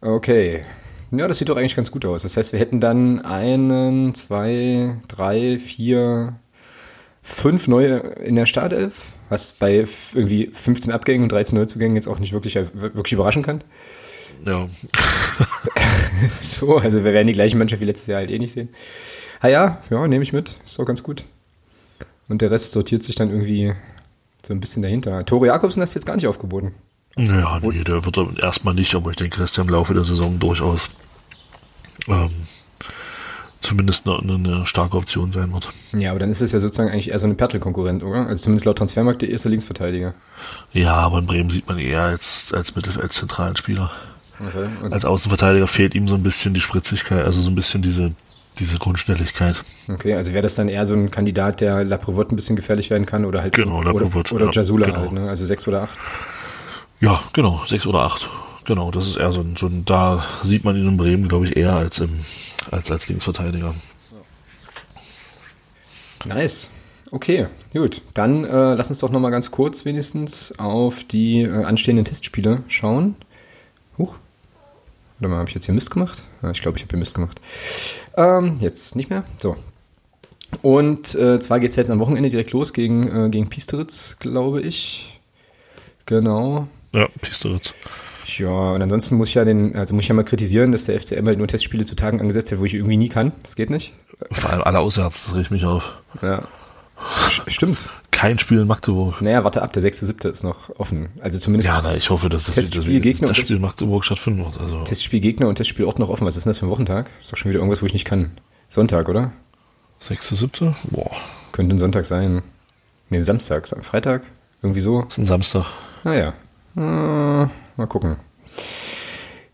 Okay. Ja, das sieht doch eigentlich ganz gut aus. Das heißt, wir hätten dann einen, zwei, drei, vier, fünf neue in der Startelf, was bei irgendwie 15 Abgängen und 13 Neuzugängen jetzt auch nicht wirklich, wirklich überraschen kann. Ja. *laughs* so, also wir werden die gleiche Mannschaft wie letztes Jahr halt eh nicht sehen. Ah ja, ja, nehme ich mit. Ist doch ganz gut. Und der Rest sortiert sich dann irgendwie so ein bisschen dahinter. Tore Jakobsen hast du jetzt gar nicht aufgeboten. Naja, nee, der wird erstmal nicht, aber ich denke, dass der im Laufe der Saison durchaus ähm, zumindest eine, eine, starke Option sein wird. Ja, aber dann ist es ja sozusagen eigentlich eher so eine Pertl-Konkurrent, oder? Also zumindest laut Transfermarkt der erste Linksverteidiger. Ja, aber in Bremen sieht man eher als, als Mittel, als zentralen Spieler. Okay, also als Außenverteidiger fehlt ihm so ein bisschen die Spritzigkeit, also so ein bisschen diese, diese Grundschnelligkeit. Okay, also wäre das dann eher so ein Kandidat, der Laprevot ein bisschen gefährlich werden kann oder halt genau, oder, oder ja, Jasula genau. halt, ne? Also sechs oder acht. Ja, genau, sechs oder acht. Genau, das ist eher so ein, so ein da sieht man ihn in Bremen, glaube ich, eher als im, als als Linksverteidiger. Nice. Okay, gut. Dann äh, lass uns doch noch mal ganz kurz wenigstens auf die äh, anstehenden Testspiele schauen. Huch. Warte mal, habe ich jetzt hier Mist gemacht? Ja, ich glaube, ich habe hier Mist gemacht. Ähm, jetzt nicht mehr. So. Und äh, zwar geht es jetzt am Wochenende direkt los gegen, äh, gegen Piesteritz, glaube ich. Genau. Ja, Piesteritz. Ja, und ansonsten muss ich ja den, also muss ich ja mal kritisieren, dass der FCM halt nur Testspiele zu Tagen angesetzt hat, wo ich irgendwie nie kann. Das geht nicht. Vor allem alle auswärts, das riecht mich auf. Ja. Stimmt. Kein Spiel in Magdeburg. Naja, warte ab, der 6.7. ist noch offen. Also zumindest. Ja, na, ich hoffe, dass das, Testspiel das, Gegner das und Spiel in Magdeburg stattfinden wird. Also Testspiel Gegner und Testspiel Ort noch offen. Was ist denn das für ein Wochentag? ist doch schon wieder irgendwas, wo ich nicht kann. Sonntag, oder? 6.7. Boah. Könnte ein Sonntag sein. Nee, Samstag, Freitag. Irgendwie so. Das ist ein Samstag. Naja. Äh, mal gucken.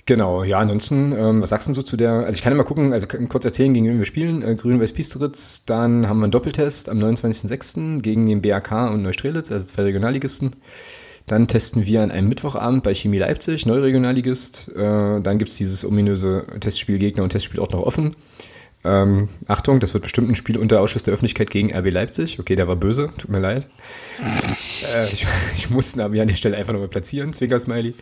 Genau, ja, ansonsten, ähm, was sagst du so zu der, also ich kann mal gucken, also kurz erzählen, gegen wen wir spielen, äh, Grün-Weiß Piesteritz, dann haben wir einen Doppeltest am 29.06. gegen den BAK und Neustrelitz, also zwei Regionalligisten. Dann testen wir an einem Mittwochabend bei Chemie Leipzig, Neuregionalligist. Äh, dann gibt's dieses ominöse Testspiel Gegner und Testspielort noch offen. Ähm, Achtung, das wird bestimmt ein Spiel unter Ausschuss der Öffentlichkeit gegen RB Leipzig. Okay, der war böse, tut mir leid. *laughs* äh, ich, *laughs* ich musste ihn aber an der Stelle einfach nochmal platzieren, Zwinker-Smiley.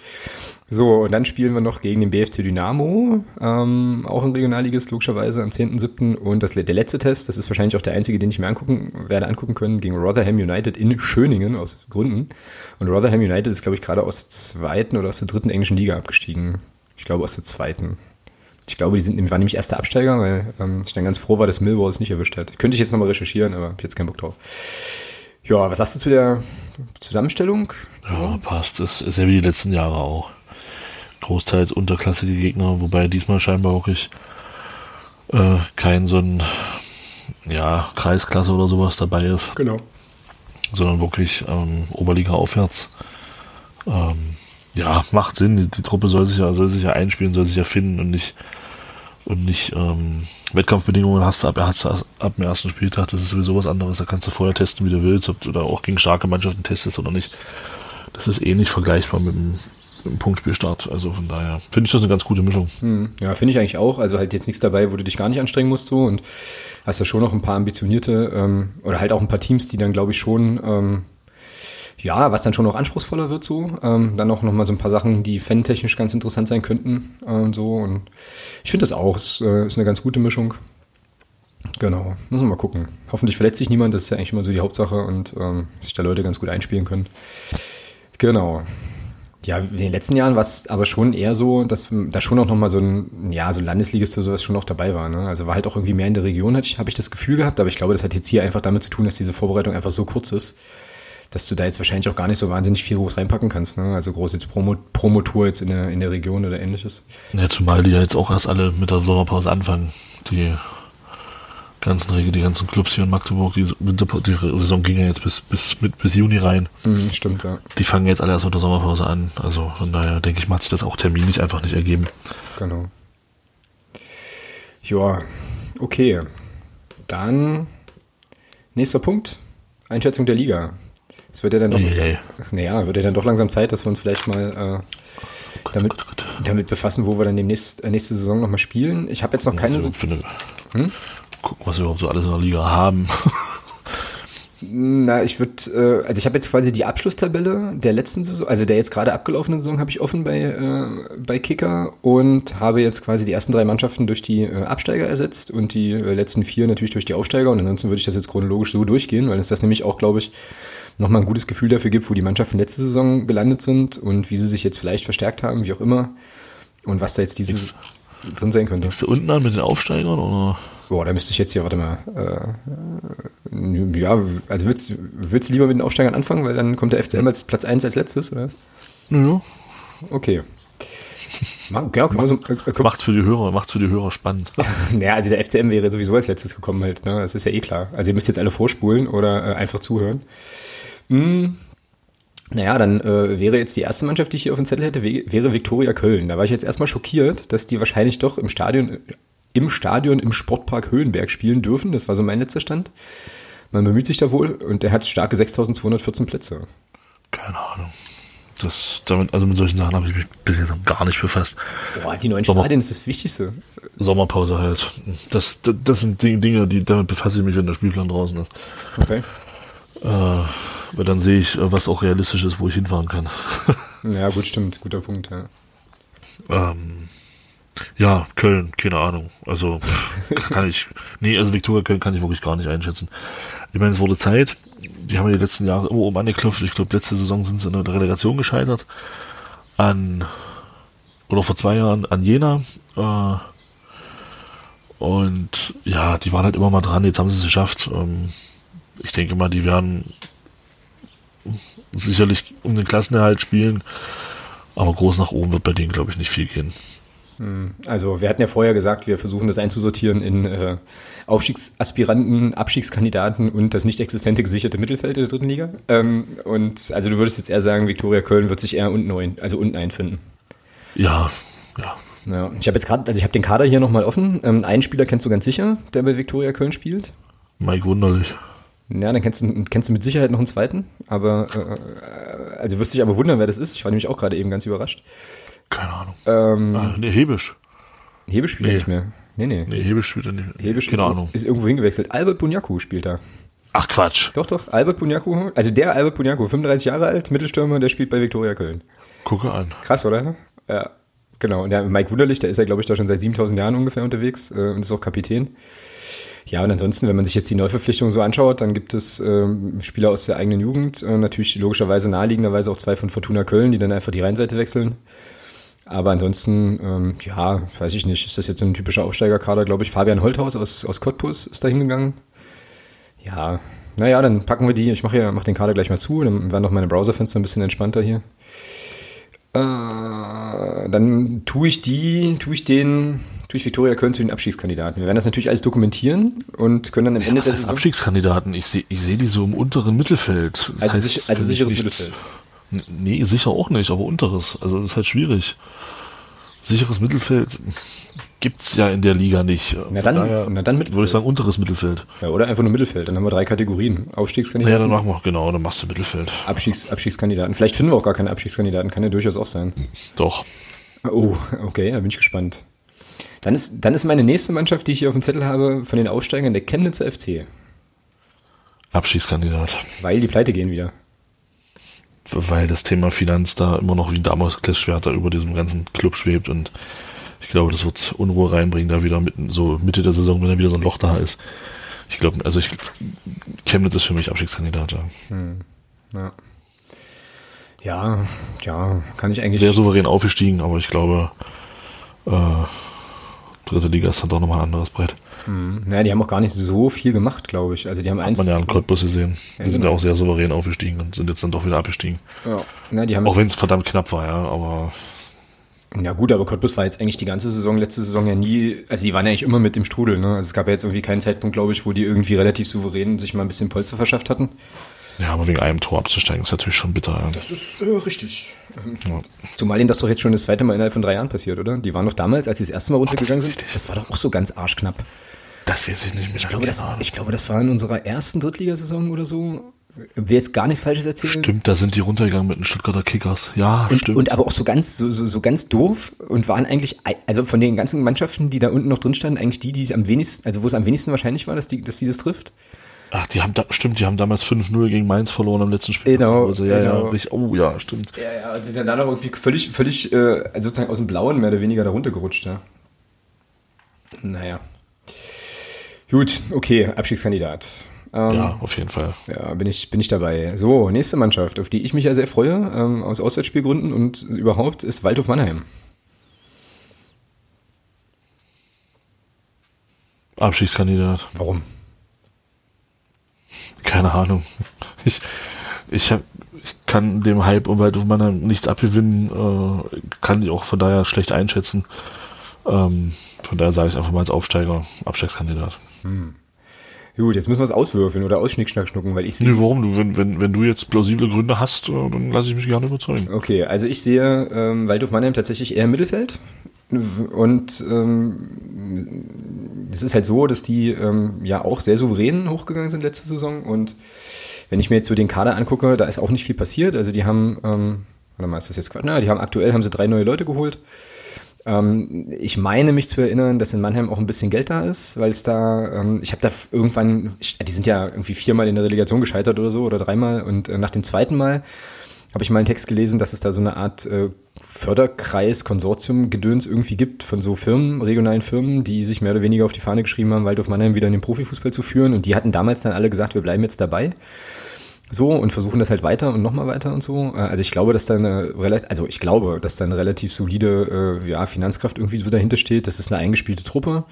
So, und dann spielen wir noch gegen den BFC Dynamo, ähm, auch ein Regionalligist, logischerweise am 10.7. Und das, der letzte Test, das ist wahrscheinlich auch der einzige, den ich mir angucken werde, angucken können, gegen Rotherham United in Schöningen aus Gründen. Und Rotherham United ist, glaube ich, gerade aus der zweiten oder aus der dritten englischen Liga abgestiegen. Ich glaube, aus der zweiten. Ich glaube, die sind, waren nämlich erster Absteiger, weil ähm, ich dann ganz froh war, dass Millwall es nicht erwischt hat. Könnte ich jetzt nochmal recherchieren, aber hab jetzt keinen Bock drauf. Ja, was sagst du zu der Zusammenstellung? Ja, passt. Das ist ja wie die letzten Jahre auch. Großteils unterklassige Gegner, wobei diesmal scheinbar wirklich äh, kein so ein ja, Kreisklasse oder sowas dabei ist. Genau. Sondern wirklich ähm, Oberliga aufwärts. Ähm, ja, macht Sinn. Die, die, Truppe soll sich ja, soll sich ja einspielen, soll sich ja finden und nicht und nicht ähm, Wettkampfbedingungen hast du ab, hast du ab dem ersten Spieltag, das ist sowieso was anderes. Da kannst du vorher testen, wie du willst, ob du da auch gegen starke Mannschaften testest oder nicht. Das ist eh nicht vergleichbar mit dem, mit Punktspielstart. Also von daher finde ich das eine ganz gute Mischung. Hm, ja, finde ich eigentlich auch. Also halt jetzt nichts dabei, wo du dich gar nicht anstrengen musst so und hast ja schon noch ein paar ambitionierte ähm, oder halt auch ein paar Teams, die dann glaube ich schon ähm, ja, was dann schon noch anspruchsvoller wird so. Ähm, dann auch nochmal so ein paar Sachen, die fantechnisch ganz interessant sein könnten und ähm, so. Und ich finde das auch, es äh, ist eine ganz gute Mischung. Genau, müssen wir mal gucken. Hoffentlich verletzt sich niemand, das ist ja eigentlich immer so die Hauptsache und ähm, sich da Leute ganz gut einspielen können. Genau. Ja, in den letzten Jahren war es aber schon eher so, dass da schon auch nochmal so ein, ja, so Landesligist oder sowas schon noch dabei war. Ne? Also war halt auch irgendwie mehr in der Region, habe ich, hab ich das Gefühl gehabt, aber ich glaube, das hat jetzt hier einfach damit zu tun, dass diese Vorbereitung einfach so kurz ist dass du da jetzt wahrscheinlich auch gar nicht so wahnsinnig viel groß reinpacken kannst. Ne? Also groß jetzt Promo, Promotour jetzt in der, in der Region oder ähnliches. Ja, zumal die ja jetzt auch erst alle mit der Sommerpause anfangen. Die ganzen die ganzen Clubs hier in Magdeburg, die, die Saison ging ja jetzt bis, bis, mit, bis Juni rein. Mhm, stimmt, ja. Die fangen jetzt alle erst mit der Sommerpause an. Also von daher denke ich, macht sich das auch terminlich einfach nicht ergeben. Genau. Ja, okay. Dann nächster Punkt. Einschätzung der Liga. Es wird ja dann doch, yeah. naja, wird ja dann doch langsam Zeit, dass wir uns vielleicht mal äh, damit, Gott, oh damit befassen, wo wir dann demnächst äh, nächste Saison nochmal spielen. Ich habe jetzt noch keine so. Eine, hm? Gucken, was wir überhaupt so alles in der Liga haben. *laughs* Na, ich würde, äh, also ich habe jetzt quasi die Abschlusstabelle der letzten Saison, also der jetzt gerade abgelaufenen Saison habe ich offen bei, äh, bei Kicker und habe jetzt quasi die ersten drei Mannschaften durch die äh, Absteiger ersetzt und die äh, letzten vier natürlich durch die Aufsteiger und ansonsten würde ich das jetzt chronologisch so durchgehen, weil es das nämlich auch, glaube ich, nochmal ein gutes Gefühl dafür gibt, wo die Mannschaften letzte Saison gelandet sind und wie sie sich jetzt vielleicht verstärkt haben, wie auch immer. Und was da jetzt dieses drin sein könnte. Bist du unten an mit den Aufsteigern oder? Boah, da müsste ich jetzt hier, warte mal. Äh, ja, also würdest, würdest du lieber mit den Aufsteigern anfangen, weil dann kommt der FCM als Platz 1 als letztes, oder was? Ja. Okay. Ja, Mach, so, äh, macht's für die Hörer, macht's für die Hörer spannend. *laughs* naja, also der FCM wäre sowieso als letztes gekommen halt, ne? Das ist ja eh klar. Also ihr müsst jetzt alle vorspulen oder äh, einfach zuhören. Hm, naja, dann äh, wäre jetzt die erste Mannschaft, die ich hier auf dem Zettel hätte, wäre Viktoria Köln. Da war ich jetzt erstmal schockiert, dass die wahrscheinlich doch im Stadion, im Stadion im Sportpark Höhenberg spielen dürfen. Das war so mein letzter Stand. Man bemüht sich da wohl und der hat starke 6214 Plätze. Keine Ahnung. das, damit, also mit solchen Sachen habe ich mich bis jetzt noch gar nicht befasst. Boah, die neuen Sommer- Stadien ist das Wichtigste. Sommerpause halt. Das, das, das sind Ding- Dinge, die damit befasse ich mich, wenn der Spielplan draußen ist. Okay. Äh, weil dann sehe ich, äh, was auch realistisch ist, wo ich hinfahren kann. *laughs* Ja, gut, stimmt. Guter Punkt, ja. ähm, ja, Köln, keine Ahnung. Also kann ich. Nee, also Viktoria Köln kann ich wirklich gar nicht einschätzen. Ich meine, es wurde Zeit. Die haben ja die letzten Jahre immer oben angeklopft. Ich glaube, letzte Saison sind sie in der Relegation gescheitert. An oder vor zwei Jahren an Jena. Äh, und ja, die waren halt immer mal dran. Jetzt haben sie es geschafft. Ähm, ich denke mal, die werden sicherlich um den Klassenerhalt spielen. Aber groß nach oben wird bei denen, glaube ich, nicht viel gehen. Also wir hatten ja vorher gesagt, wir versuchen das einzusortieren in äh, Aufstiegsaspiranten, Abstiegskandidaten und das nicht existente gesicherte Mittelfeld der dritten Liga. Ähm, und also du würdest jetzt eher sagen, Viktoria Köln wird sich eher unten ein, also unten einfinden. Ja, ja. Ja, ich habe jetzt gerade, also ich habe den Kader hier nochmal offen. Ähm, einen Spieler kennst du ganz sicher, der bei Viktoria Köln spielt. Mike Wunderlich. Ja, dann kennst du, kennst du mit Sicherheit noch einen zweiten. Aber äh, also wirst dich aber wundern, wer das ist. Ich war nämlich auch gerade eben ganz überrascht. Keine Ahnung. Ähm, Ah, nee, Hebisch. Hebe spielt nee. nicht mehr. Nee, nee. Nee, Hebisch spielt er nicht. Hebisch Keine ist, Ahnung. ist irgendwo hingewechselt. Albert Bunyaku spielt da. Ach Quatsch. Doch, doch, Albert Bunyaku. Also der Albert Bunyaku, 35 Jahre alt, Mittelstürmer, der spielt bei Viktoria Köln. Gucke an. Krass, oder? Ja, genau. Und der Mike Wunderlich, der ist ja, glaube ich, da schon seit 7000 Jahren ungefähr unterwegs äh, und ist auch Kapitän. Ja, und ansonsten, wenn man sich jetzt die Neuverpflichtung so anschaut, dann gibt es ähm, Spieler aus der eigenen Jugend, äh, natürlich logischerweise naheliegenderweise auch zwei von Fortuna Köln, die dann einfach die Rheinseite wechseln. Aber ansonsten, ähm, ja, weiß ich nicht, ist das jetzt so ein typischer Aufsteigerkader, glaube ich. Fabian Holthaus aus, aus Cottbus ist da hingegangen. Ja, naja, dann packen wir die. Ich mache ja, mach den Kader gleich mal zu, dann werden doch meine Browserfenster ein bisschen entspannter hier. Äh, dann tue ich die, tue ich den, tue ich Viktoria Köln zu den Abschiedskandidaten. Wir werden das natürlich alles dokumentieren und können dann am Ende der Saison. Abstiegskandidaten? Ich sehe ich seh die so im unteren Mittelfeld. Das Also, heißt sich, also sicheres Mittelfeld. Nee, sicher auch nicht, aber unteres. Also das ist halt schwierig. Sicheres Mittelfeld gibt's ja in der Liga nicht. Na dann- na dann Mittelfeld. Würde ich sagen, unteres Mittelfeld. Ja, oder einfach nur Mittelfeld. Dann haben wir drei Kategorien. Naja, dann Aufstiegskandidaten, machen wir, genau, dann machst du Mittelfeld. Abstiegs, Abstiegskandidaten. Vielleicht finden wir auch gar keine Abstiegskandidaten. Kann ja durchaus auch sein. Doch. Oh, okay, da bin ich gespannt. Dann ist, dann ist meine nächste Mannschaft, die ich hier auf dem Zettel habe, von den Aufsteigern der Chemnitzer FC. Abstiegskandidat. Weil die pleite gehen wieder. Weil das Thema Finanz da immer noch wie ein Damoklesschwert da über diesem ganzen Club schwebt und ich glaube, das wird Unruhe reinbringen, da wieder mitten, so Mitte der Saison, wenn da wieder so ein Loch da ist. Ich glaube, also ich, Chemnitz ist für mich Abstiegskandidat. Ja. Ja. Ja, ja, kann ich eigentlich. Sehr souverän aufgestiegen, aber ich glaube, äh, dritte Liga ist dann doch nochmal ein anderes Brett. Naja, die haben auch gar nicht so viel gemacht, glaube ich. Also die haben Hat eins. man ja an Cottbus gesehen. Die Ja, sind genau. ja auch sehr souverän aufgestiegen und sind jetzt dann doch wieder abgestiegen. ja, na, die haben Auch wenn es verdammt knapp war, ja, aber Ja gut, aber Cottbus war jetzt eigentlich die ganze Saison, letzte Saison ja nie, also die waren ja eigentlich immer mit im Strudel, ne? Also es gab ja jetzt irgendwie keinen Zeitpunkt, glaube ich, wo die irgendwie relativ souverän sich mal ein bisschen Polster verschafft hatten. Ja, aber wegen einem Tor abzusteigen ist natürlich schon bitter. Ja. Das ist äh, richtig. Ja. Zumal ihnen das doch jetzt schon das zweite Mal innerhalb von drei Jahren passiert, oder? Die waren doch damals, als sie das erste Mal runtergegangen das ist sind, das war doch auch so ganz arschknapp. Das weiß ich nicht mehr. Ich glaube, das, Ahnung. ich glaube, das war in unserer ersten Drittligasaison oder so. Will jetzt gar nichts Falsches erzählen. Stimmt, da sind die runtergegangen mit den Stuttgarter Kickers. Ja, Und, stimmt. und aber auch so ganz, so, so, so ganz doof und waren eigentlich, ei- also von den ganzen Mannschaften, die da unten noch drin standen, eigentlich die, die es am wenigsten, also wo es am wenigsten wahrscheinlich war, dass die, dass die das trifft. Ach, die haben da, stimmt, die haben damals 5-0 gegen Mainz verloren am letzten Spiel. Genau, Also, ja, genau. ja, richtig, oh ja, stimmt. Ja, ja, also dann noch irgendwie völlig, völlig, äh, also sozusagen aus dem Blauen mehr oder weniger da runtergerutscht, ja. Naja. Gut, okay, Abstiegskandidat. Ähm, Ja, auf jeden Fall. Ja, bin ich, bin ich dabei. So, nächste Mannschaft, auf die ich mich ja sehr freue, ähm, aus Auswärtsspielgründen und überhaupt, ist Waldhof Mannheim. Abschiedskandidat. Warum? Keine Ahnung. Ich, ich, hab, ich kann dem Hype um Waldhof Mannheim nichts abgewinnen, äh, kann die auch von daher schlecht einschätzen. Ähm, von daher sage ich einfach mal als Aufsteiger, Abstiegskandidat. Gut, jetzt müssen wir es auswürfeln oder ausschnickschnack schnucken, weil ich sehe. Nee, warum? Du, wenn, wenn, wenn du jetzt plausible Gründe hast, äh, dann lasse ich mich gerne überzeugen. Okay, also ich sehe ähm, Waldhof Mannheim tatsächlich eher im Mittelfeld. Und ähm, es ist halt so, dass die ähm, ja auch sehr souverän hochgegangen sind letzte Saison. Und wenn ich mir jetzt so den Kader angucke, da ist auch nicht viel passiert. Also die haben ähm, Warte mal, ist das jetzt Quatsch? Na, die haben aktuell haben sie drei neue Leute geholt. Ähm, ich meine mich zu erinnern, dass in Mannheim auch ein bisschen Geld da ist, weil es da, ähm, ich habe da irgendwann, ich, die sind ja irgendwie viermal in der Relegation gescheitert oder so oder dreimal und äh, nach dem zweiten Mal habe ich mal einen Text gelesen, dass es da so eine Art äh, Förderkreis, Konsortium, Gedöns irgendwie gibt von so Firmen, regionalen Firmen, die sich mehr oder weniger auf die Fahne geschrieben haben, Waldorf Mannheim wieder in den Profifußball zu führen. Und die hatten damals dann alle gesagt, wir bleiben jetzt dabei. So und versuchen das halt weiter und nochmal weiter und so. Äh, also ich glaube, dass da eine relativ, also ich glaube, dass da eine relativ solide äh, ja, Finanzkraft irgendwie so dahinter steht. Das ist eine eingespielte Truppe.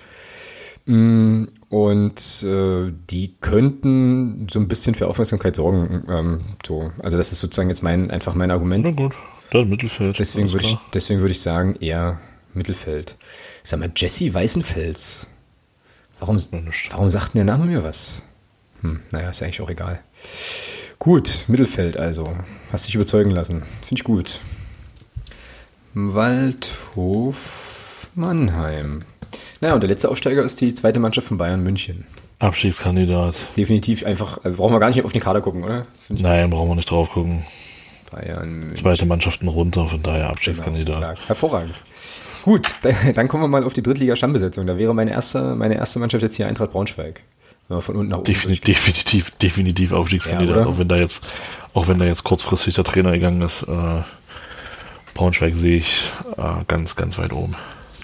Mm, und äh, die könnten so ein bisschen für Aufmerksamkeit sorgen. Ähm, so. Also das ist sozusagen jetzt mein einfach mein Argument. Na gut, dann Mittelfeld. Deswegen würde ich, deswegen würde ich sagen, eher Mittelfeld. Sag mal, Jesse Weißenfels. Warum, warum sagt denn der Name mir was? Hm, naja, ist ja eigentlich auch egal. Gut, Mittelfeld also. Hast dich überzeugen lassen. Finde ich gut. Waldhof Mannheim. Naja, und der letzte Aufsteiger ist die zweite Mannschaft von Bayern München. Abstiegskandidat. Definitiv einfach, also brauchen wir gar nicht auf die Kader gucken, oder? Nein, brauchen wir nicht drauf gucken. Bayern München. Zweite Mannschaften runter, von daher Abstiegskandidat. Genau, Hervorragend. Gut, *laughs* dann kommen wir mal auf die Drittliga-Stammbesetzung. Da wäre meine erste, meine erste Mannschaft jetzt hier Eintracht Braunschweig. Wenn wir von unten nach oben definitiv, definitiv, definitiv Aufstiegskandidat, ja, auch wenn da jetzt, auch wenn da jetzt kurzfristig der Trainer gegangen ist. Äh, Braunschweig sehe ich äh, ganz, ganz weit oben.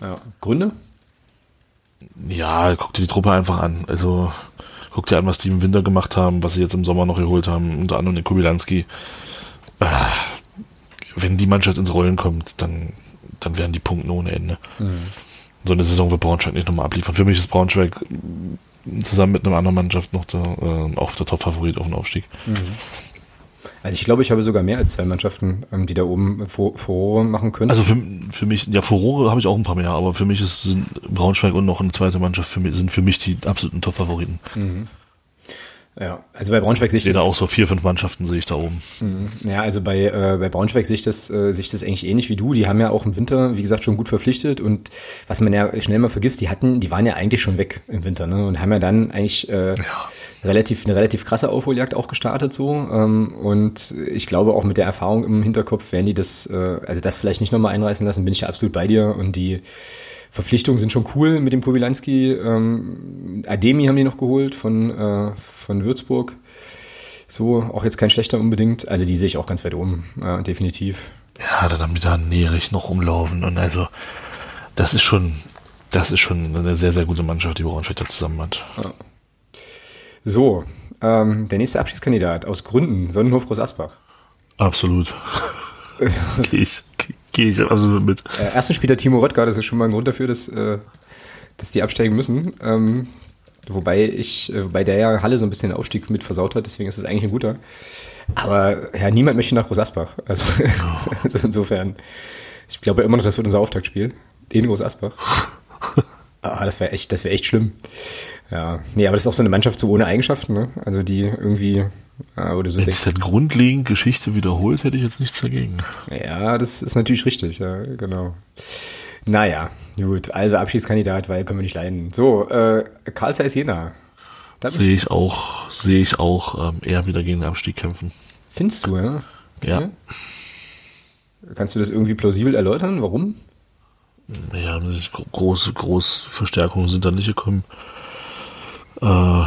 Ja. Gründe? Ja, guck dir die Truppe einfach an. Also guck dir an, was die im Winter gemacht haben, was sie jetzt im Sommer noch geholt haben, unter anderem den Kubilanski. Äh, wenn die Mannschaft ins Rollen kommt, dann, dann werden die Punkte ohne Ende. Mhm. So eine Saison wird Braunschweig nicht nochmal abliefern. Für mich ist Braunschweig zusammen mit einer anderen Mannschaft noch der, äh, auch der Top-Favorit auf den Aufstieg. Mhm. Also ich glaube, ich habe sogar mehr als zwei Mannschaften, ähm, die da oben Furore machen können. Also für, für mich, ja, Furore habe ich auch ein paar mehr, aber für mich ist Braunschweig und noch eine zweite Mannschaft für mich, sind für mich die absoluten Top-Favoriten. Mhm. Ja, also bei Braunschweig sehe ich das. auch so vier, fünf Mannschaften sehe ich da oben. Mhm. Ja, also bei, äh, bei Braunschweig sehe ich, das, äh, sehe ich das eigentlich ähnlich wie du. Die haben ja auch im Winter, wie gesagt, schon gut verpflichtet und was man ja schnell mal vergisst, die hatten, die waren ja eigentlich schon weg im Winter, ne? Und haben ja dann eigentlich äh, ja. relativ, eine relativ krasse Aufholjagd auch gestartet so. Ähm, und ich glaube auch mit der Erfahrung im Hinterkopf werden die das, äh, also das vielleicht nicht nochmal einreißen lassen, bin ich ja absolut bei dir. Und die Verpflichtungen sind schon cool mit dem Kowilanski. Ähm, Ademi haben die noch geholt von, äh, von Würzburg. So, auch jetzt kein schlechter unbedingt. Also die sehe ich auch ganz weit oben, äh, definitiv. Ja, dann haben die da Nerich noch rumlaufen und also das ist schon, das ist schon eine sehr, sehr gute Mannschaft, die Braunschweig da zusammen hat. Ja. So, ähm, der nächste Abschiedskandidat aus Gründen, Sonnenhof Groß Asbach. Absolut. *laughs* Gehe ich, gehe ich absolut mit. Äh, ersten Spieler Timo Röttger, das ist schon mal ein Grund dafür, dass, äh, dass die absteigen müssen. Ähm, wobei ich, äh, wobei der ja Halle so ein bisschen den Aufstieg mit versaut hat, deswegen ist es eigentlich ein guter. Aber ja, niemand möchte nach Groß Asbach. *laughs* Also, oh. also insofern, ich glaube immer noch, das wird unser Auftaktspiel. In Groß Asbach. *laughs* Ah, das wäre echt, das wäre echt schlimm. Ja, nee, aber das ist auch so eine Mannschaft so ohne Eigenschaften, ne? Also die irgendwie, ja, oder so. Wenn sich dann grundlegend Geschichte wiederholt, hätte ich jetzt nichts dagegen. Ja, das ist natürlich richtig, ja, genau. Naja, gut, also Abschiedskandidat, weil können wir nicht leiden. So, äh, Karl Zeiss Jena. Sehe ich auch, sehe ich auch ähm, eher wieder gegen den Abstieg kämpfen. Findest du, ja? Ja. Okay. Kannst du das irgendwie plausibel erläutern? Warum? Ja, große, große Verstärkungen sind da nicht gekommen. Äh,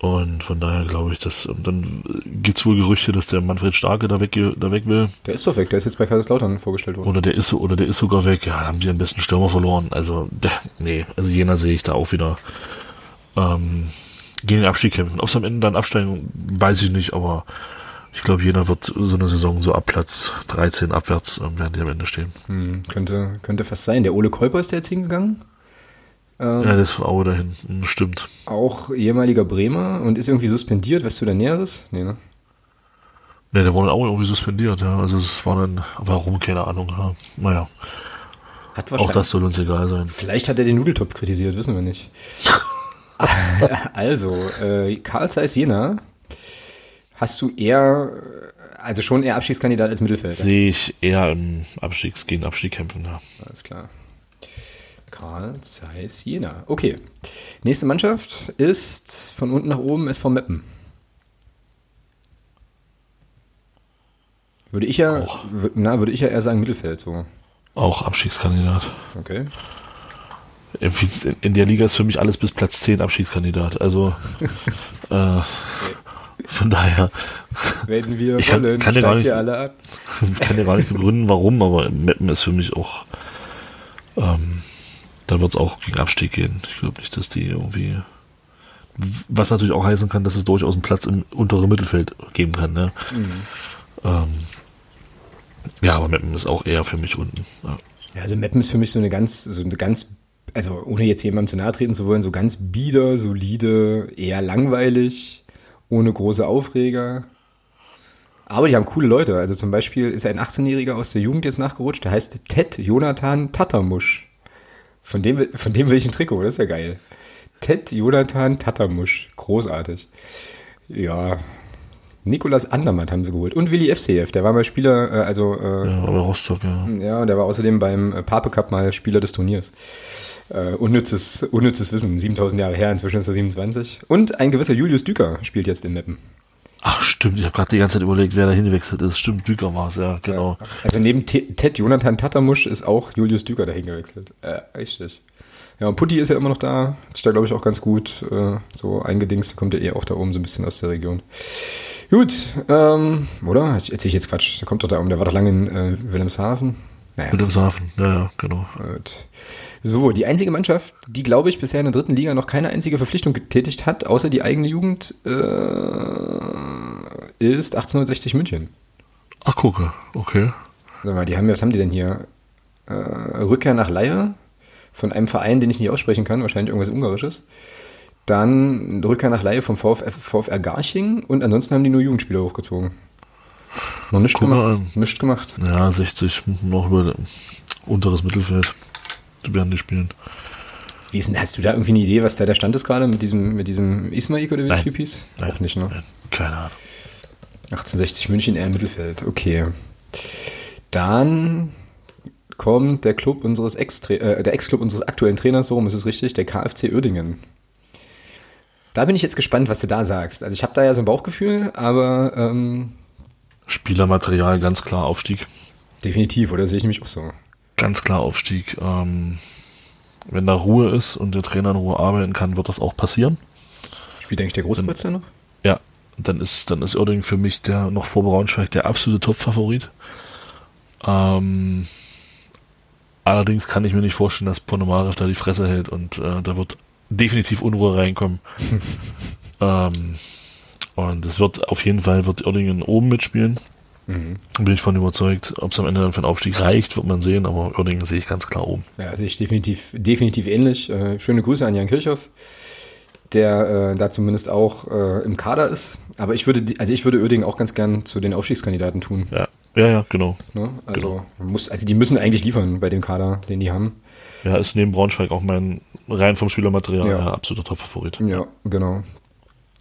und von daher glaube ich, dass dann gibt es wohl Gerüchte, dass der Manfred Starke da weg, da weg will. Der ist doch weg, der ist jetzt bei Kaiserslautern vorgestellt worden. Oder der ist oder der ist sogar weg. Ja, haben sie am besten Stürmer verloren. Also nee, also jener sehe ich da auch wieder ähm, gegen den Abstieg kämpfen. Ob es am Ende dann absteigen, weiß ich nicht, aber ich glaube, jeder wird so eine Saison so ab Platz 13 abwärts ähm, werden die am Ende stehen. Hm, könnte, könnte fast sein. Der Ole Kolper ist der jetzt hingegangen? Ähm, ja, das war auch da hinten, stimmt. Auch ehemaliger Bremer und ist irgendwie suspendiert. Weißt du da Näheres? Nee, ne? Ne, der wurde auch irgendwie suspendiert, ja. Also es war dann, warum, keine Ahnung. Ja. Naja. Hat auch das soll uns egal sein. Vielleicht hat er den Nudeltopf kritisiert, wissen wir nicht. *laughs* also, äh, Karl Zeiss Jena hast du eher, also schon eher Abstiegskandidat als Mittelfeld? Sehe ich eher im Abstiegs gegen Abstieg kämpfen, ja. Alles klar. Karl Zeiss Jena. Okay. Nächste Mannschaft ist von unten nach oben SV Meppen. Würde ich ja, na, würde ich ja eher sagen Mittelfeld so. Auch Abstiegskandidat. Okay. In, in der Liga ist für mich alles bis Platz 10 Abstiegskandidat. Also *laughs* äh, von daher. Wenn wir ich kann, wollen, kann ja gar nicht, alle ab. *laughs* kann ja gar nicht begründen, warum, aber Meppen ist für mich auch. Ähm, da wird es auch gegen Abstieg gehen. Ich glaube nicht, dass die irgendwie. Was natürlich auch heißen kann, dass es durchaus einen Platz im unteren Mittelfeld geben kann. Ne? Mhm. Ähm, ja, aber Meppen ist auch eher für mich unten. Ja. Ja, also Meppen ist für mich so eine ganz, so eine ganz, also ohne jetzt jemandem zu nahe treten zu wollen, so ganz bieder, solide, eher langweilig, ohne große Aufreger. Aber die haben coole Leute. Also zum Beispiel ist ein 18-Jähriger aus der Jugend jetzt nachgerutscht, der heißt Ted Jonathan Tatamusch. Von dem, von dem will ich ein Trikot, das ist ja geil. Ted Jonathan Tatamusch. Großartig. Ja, Nikolas Andermatt haben sie geholt. Und Willi FCF, der war mal Spieler, äh, also. Äh, ja, bei Rostock, ja. Ja, der war außerdem beim äh, Pape Cup mal Spieler des Turniers. Äh, unnützes, unnützes Wissen, 7000 Jahre her, inzwischen ist er 27. Und ein gewisser Julius Düker spielt jetzt in Meppen. Ach stimmt, ich habe gerade die ganze Zeit überlegt, wer da hingewechselt ist. Stimmt, Düker war es, ja, genau. Ja. Also neben Ted Jonathan Tatamusch ist auch Julius Düker da hingewechselt. Äh, richtig. Ja, und Putti ist ja immer noch da. Ist da, glaube ich, auch ganz gut. Äh, so eingedingst, kommt ja eh auch da oben so ein bisschen aus der Region. Gut, ähm, oder? Erzähle ich jetzt Quatsch. Der kommt doch da oben. Der war doch lange in äh, Wilhelmshaven. Naja, Wilhelmshaven, ja, ja, genau. Gut. So, die einzige Mannschaft, die, glaube ich, bisher in der dritten Liga noch keine einzige Verpflichtung getätigt hat, außer die eigene Jugend, äh, ist 1860 München. Ach, gucke, okay. Sag mal, die haben, was haben die denn hier? Äh, Rückkehr nach Leier von einem Verein, den ich nicht aussprechen kann, wahrscheinlich irgendwas Ungarisches. Dann Rückkehr nach Laie vom VfR, VfR Garching und ansonsten haben die nur Jugendspieler hochgezogen. Noch nichts gemacht. Nichts gemacht. Ja, 60 noch über unteres Mittelfeld. Werden die spielen. Wie ist denn, hast du da irgendwie eine Idee, was da der Stand ist gerade mit diesem, mit diesem Ismaik oder wie Nein. Typ hieß? Nein. Auch nicht, ne? Nein, keine Ahnung. 1860 München eher im Mittelfeld. Okay. Dann kommt der Club unseres Ex äh, der Ex-Club unseres aktuellen Trainers, so rum ist es richtig, der KfC Uerdingen. Da bin ich jetzt gespannt, was du da sagst. Also ich habe da ja so ein Bauchgefühl, aber ähm, Spielermaterial ganz klar Aufstieg. Definitiv, oder sehe ich nämlich auch so. Ganz klar Aufstieg. Ähm, wenn da Ruhe ist und der Trainer in Ruhe arbeiten kann, wird das auch passieren. Spielt eigentlich der Großputz noch? Ja, dann ist, dann ist Oerding für mich der noch vor Braunschweig der absolute Top-Favorit. Ähm, allerdings kann ich mir nicht vorstellen, dass Ponomarev da die Fresse hält und äh, da wird definitiv Unruhe reinkommen. *laughs* ähm, und es wird auf jeden Fall wird Oerdingen oben mitspielen. Mhm. Bin ich von überzeugt. Ob es am Ende dann für den Aufstieg reicht, wird man sehen, aber Oerdingen sehe ich ganz klar oben. Ja, sehe ich definitiv, definitiv ähnlich. Äh, schöne Grüße an Jan Kirchhoff, der äh, da zumindest auch äh, im Kader ist. Aber ich würde, also ich würde Oerdingen auch ganz gern zu den Aufstiegskandidaten tun. Ja, ja, ja genau. Ne? Also, genau. Muss, also die müssen eigentlich liefern bei dem Kader, den die haben. Ja, ist neben Braunschweig auch mein rein vom Spielermaterial ja. ja absoluter Top-Favorit. Ja, genau.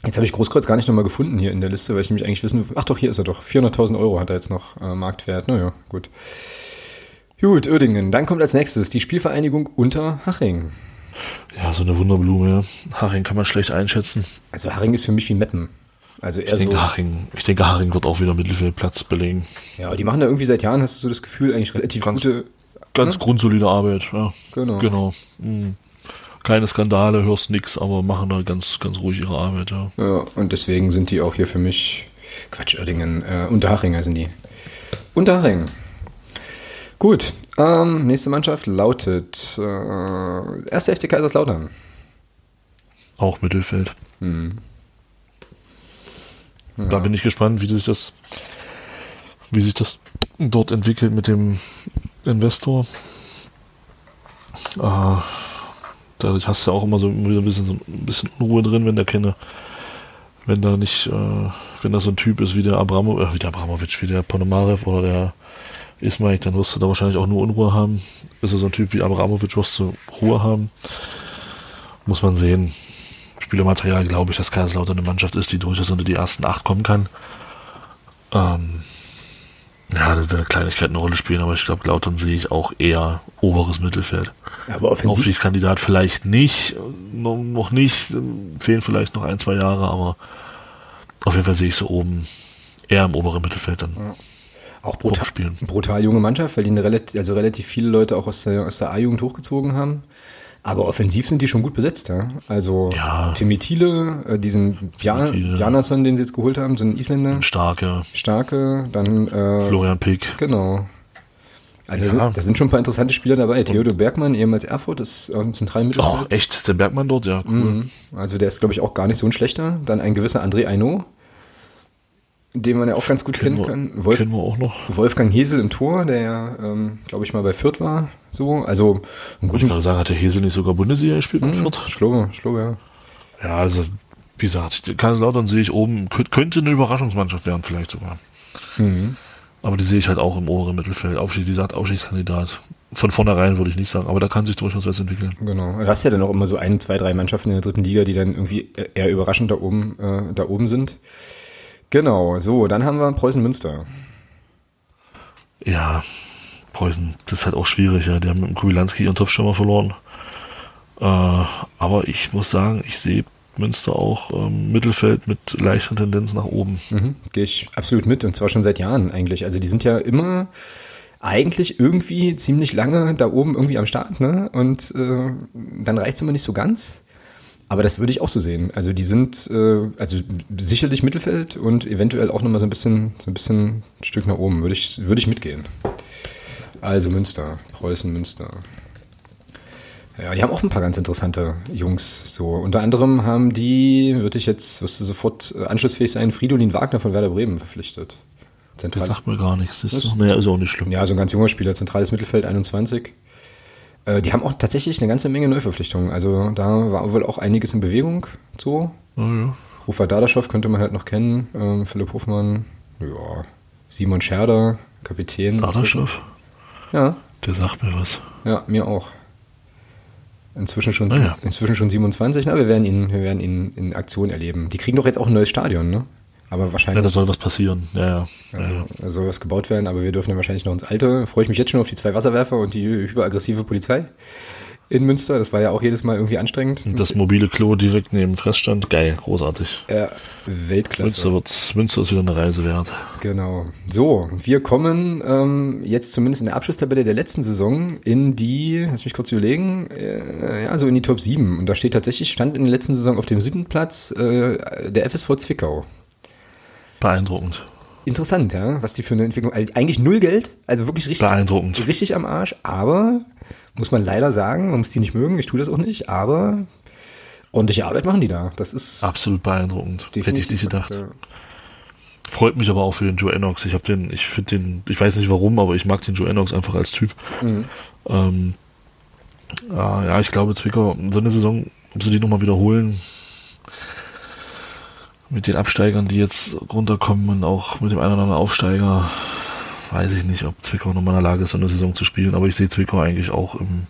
Jetzt habe ich Großkreuz gar nicht nochmal gefunden hier in der Liste, weil ich nämlich eigentlich wissen, ach doch, hier ist er doch. 400.000 Euro hat er jetzt noch äh, Marktwert. Naja, gut. Gut, Uerdingen. Dann kommt als nächstes die Spielvereinigung Unterhaching. Ja, so eine Wunderblume. Ja. Haching kann man schlecht einschätzen. Also Haching ist für mich wie Meppen. Also eher ich denke, so, Haching, ich denke, Haching wird auch wieder Mittelfeldplatz belegen. Ja, die machen da irgendwie seit Jahren, hast du so das Gefühl, eigentlich relativ ganz, gute. Ganz ne? grundsolide Arbeit, ja. Genau. Genau. Mhm. Keine Skandale, hörst nix, aber machen da ganz, ganz ruhig ihre Arbeit, ja. Ja, und deswegen sind die auch hier für mich, Quatsch, Oerdingen, äh, Unterhachinger sind die. Unterhaching. Gut, ähm, nächste Mannschaft lautet äh, 1. FC Kaiserslautern. Auch Mittelfeld. Hm. Ja. Da bin ich gespannt, wie sich das, wie sich das dort entwickelt mit dem Investor. Äh, dadurch hast du ja auch immer so ein bisschen, so ein bisschen Unruhe drin, wenn der keine, wenn da nicht, äh, wenn da so ein Typ ist wie der Abramo, äh, wie der Abramovic, wie der Ponomarev oder der Ismaik, dann wirst du da wahrscheinlich auch nur Unruhe haben. Ist er so ein Typ wie Abramovic, wirst du Ruhe haben. Muss man sehen. Spielermaterial glaube ich, dass Kaiserslautern eine Mannschaft ist, die durchaus unter die ersten acht kommen kann. Ähm, ja, das wird eine Kleinigkeit eine Rolle spielen, aber ich glaube, Lautern sehe ich auch eher oberes Mittelfeld. Aber offensiv. Aufstiegskandidat vielleicht nicht, noch, nicht, fehlen vielleicht noch ein, zwei Jahre, aber auf jeden Fall sehe ich so oben eher im oberen Mittelfeld dann. Ja. Auch brutal, brutal junge Mannschaft, weil die eine relativ, also relativ viele Leute auch aus der, aus der A-Jugend hochgezogen haben. Aber offensiv sind die schon gut besetzt, ja. Also Ja. Timmy Thiele, äh, diesen Jan, Thiele. Janason, den sie jetzt geholt haben, so ein Isländer, Starke. starke, dann äh, Florian Pick. genau. Also da Ja. sind, da sind schon ein paar interessante Spieler dabei. Theodor Bergmann, ehemals Erfurt, ist im zentralen Oh, Mittelfeld. echt? Ist der Bergmann dort? Ja, cool. Mhm. Also der ist, glaube ich, auch gar nicht so ein schlechter. Dann ein gewisser André Aino, den man ja auch ganz gut Kennen, kennen wir, kann. Wolf, kennen wir auch noch. Wolfgang Hesel im Tor, der ja, ähm, glaube ich, mal bei Fürth war. So, also Wollte ich gerade sagen, hat der Hesel nicht sogar Bundesliga gespielt mit Fürth? Ich glaube, ich glaube, ja. Ja, also, wie gesagt, Kaiserslautern sehe ich oben, kö- könnte eine Überraschungsmannschaft werden, vielleicht sogar. Mhm. Aber die sehe ich halt auch im oberen Mittelfeld. Aufstieg, wie gesagt, Aufstiegskandidat. Von vornherein würde ich nicht sagen, aber da kann sich durchaus was entwickeln. Genau. Du hast ja dann auch immer so ein, zwei, drei Mannschaften in der dritten Liga, die dann irgendwie eher überraschend da oben, äh, da oben sind. Genau. So, dann haben wir Preußen Münster. Ja, Preußen, das ist halt auch schwierig, ja. Die haben mit dem Kubilanski ihren Topstürmer verloren. Äh, aber ich muss sagen, ich sehe Münster auch ähm, Mittelfeld mit leichter Tendenz nach oben. Mhm. Gehe ich absolut mit und zwar schon seit Jahren eigentlich. Also die sind ja immer eigentlich irgendwie ziemlich lange da oben irgendwie am Start, ne? Und äh, dann reicht's immer nicht so ganz. Aber das würde ich auch so sehen. Also die sind äh, also sicherlich Mittelfeld und eventuell auch nochmal so ein bisschen, so ein bisschen ein Stück nach oben. Würde ich, würde ich mitgehen. Also Münster, Preußen Münster. Ja, die haben auch ein paar ganz interessante Jungs. So unter anderem haben die, würde ich jetzt, wirst du sofort äh, anschlussfähig sein, Fridolin Wagner von Werder Bremen verpflichtet. Das Zentral. sagt mir gar nichts. Das ist, doch, naja, ist auch nicht schlimm. Ja, so ein ganz junger Spieler, zentrales Mittelfeld 21. Äh, die haben auch tatsächlich eine ganze Menge Neuverpflichtungen. Also da war wohl auch einiges in Bewegung. So. Ja, ja. Rufer Dadaschow könnte man halt noch kennen. Ähm, Philipp Hofmann. Ja. Simon Scherder, Kapitän. Dadaschow, Ja, der sagt mir was. ja, mir auch. Inzwischen schon, Ah, ja. inzwischen schon 27. Na, wir werden ihn, wir werden ihn in Aktion erleben. Die kriegen doch jetzt auch ein neues Stadion, ne? Aber Ja, wahrscheinlich. da soll was passieren. Ja, ja. Also, ja, ja. da soll was gebaut werden, aber wir dürfen dann wahrscheinlich noch ins Alte. Freue ich mich jetzt schon auf die zwei Wasserwerfer und die hyperaggressive Polizei in Münster. Das war ja auch jedes Mal irgendwie anstrengend. Das mobile Klo direkt neben dem Fressstand, geil, großartig. äh, Weltklasse. Münster, wird, Münster ist wieder eine Reise wert. Genau. So, wir kommen ähm, jetzt zumindest in der Abschlusstabelle der letzten Saison in die, lass mich kurz überlegen, äh, ja, so in die Top 7. Und da steht tatsächlich, stand in der letzten Saison auf dem siebten Platz äh, der FSV Zwickau. Beeindruckend. Interessant, ja, was die für eine Entwicklung, also eigentlich null Geld, also wirklich richtig, Beeindruckend. richtig am Arsch, aber muss man leider sagen, man muss die nicht mögen, ich tue das auch nicht, aber ordentliche Arbeit machen die da. Das ist Absolut beeindruckend. Hätte ich nicht gedacht. Ja. Freut mich aber auch für den Joe Enox. Ich habe den, ich finde den, ich weiß nicht warum, aber ich mag den Joe Enox einfach als Typ. Mhm. Ähm, ja, ja, ich glaube, Zwickau, so eine Saison, ob sie die nochmal wiederholen, mit den Absteigern, die jetzt runterkommen und auch mit dem einen oder anderen Aufsteiger, weiß ich nicht, ob Zwickau nochmal in der Lage ist, so eine Saison zu spielen, aber ich sehe Zwickau eigentlich auch im,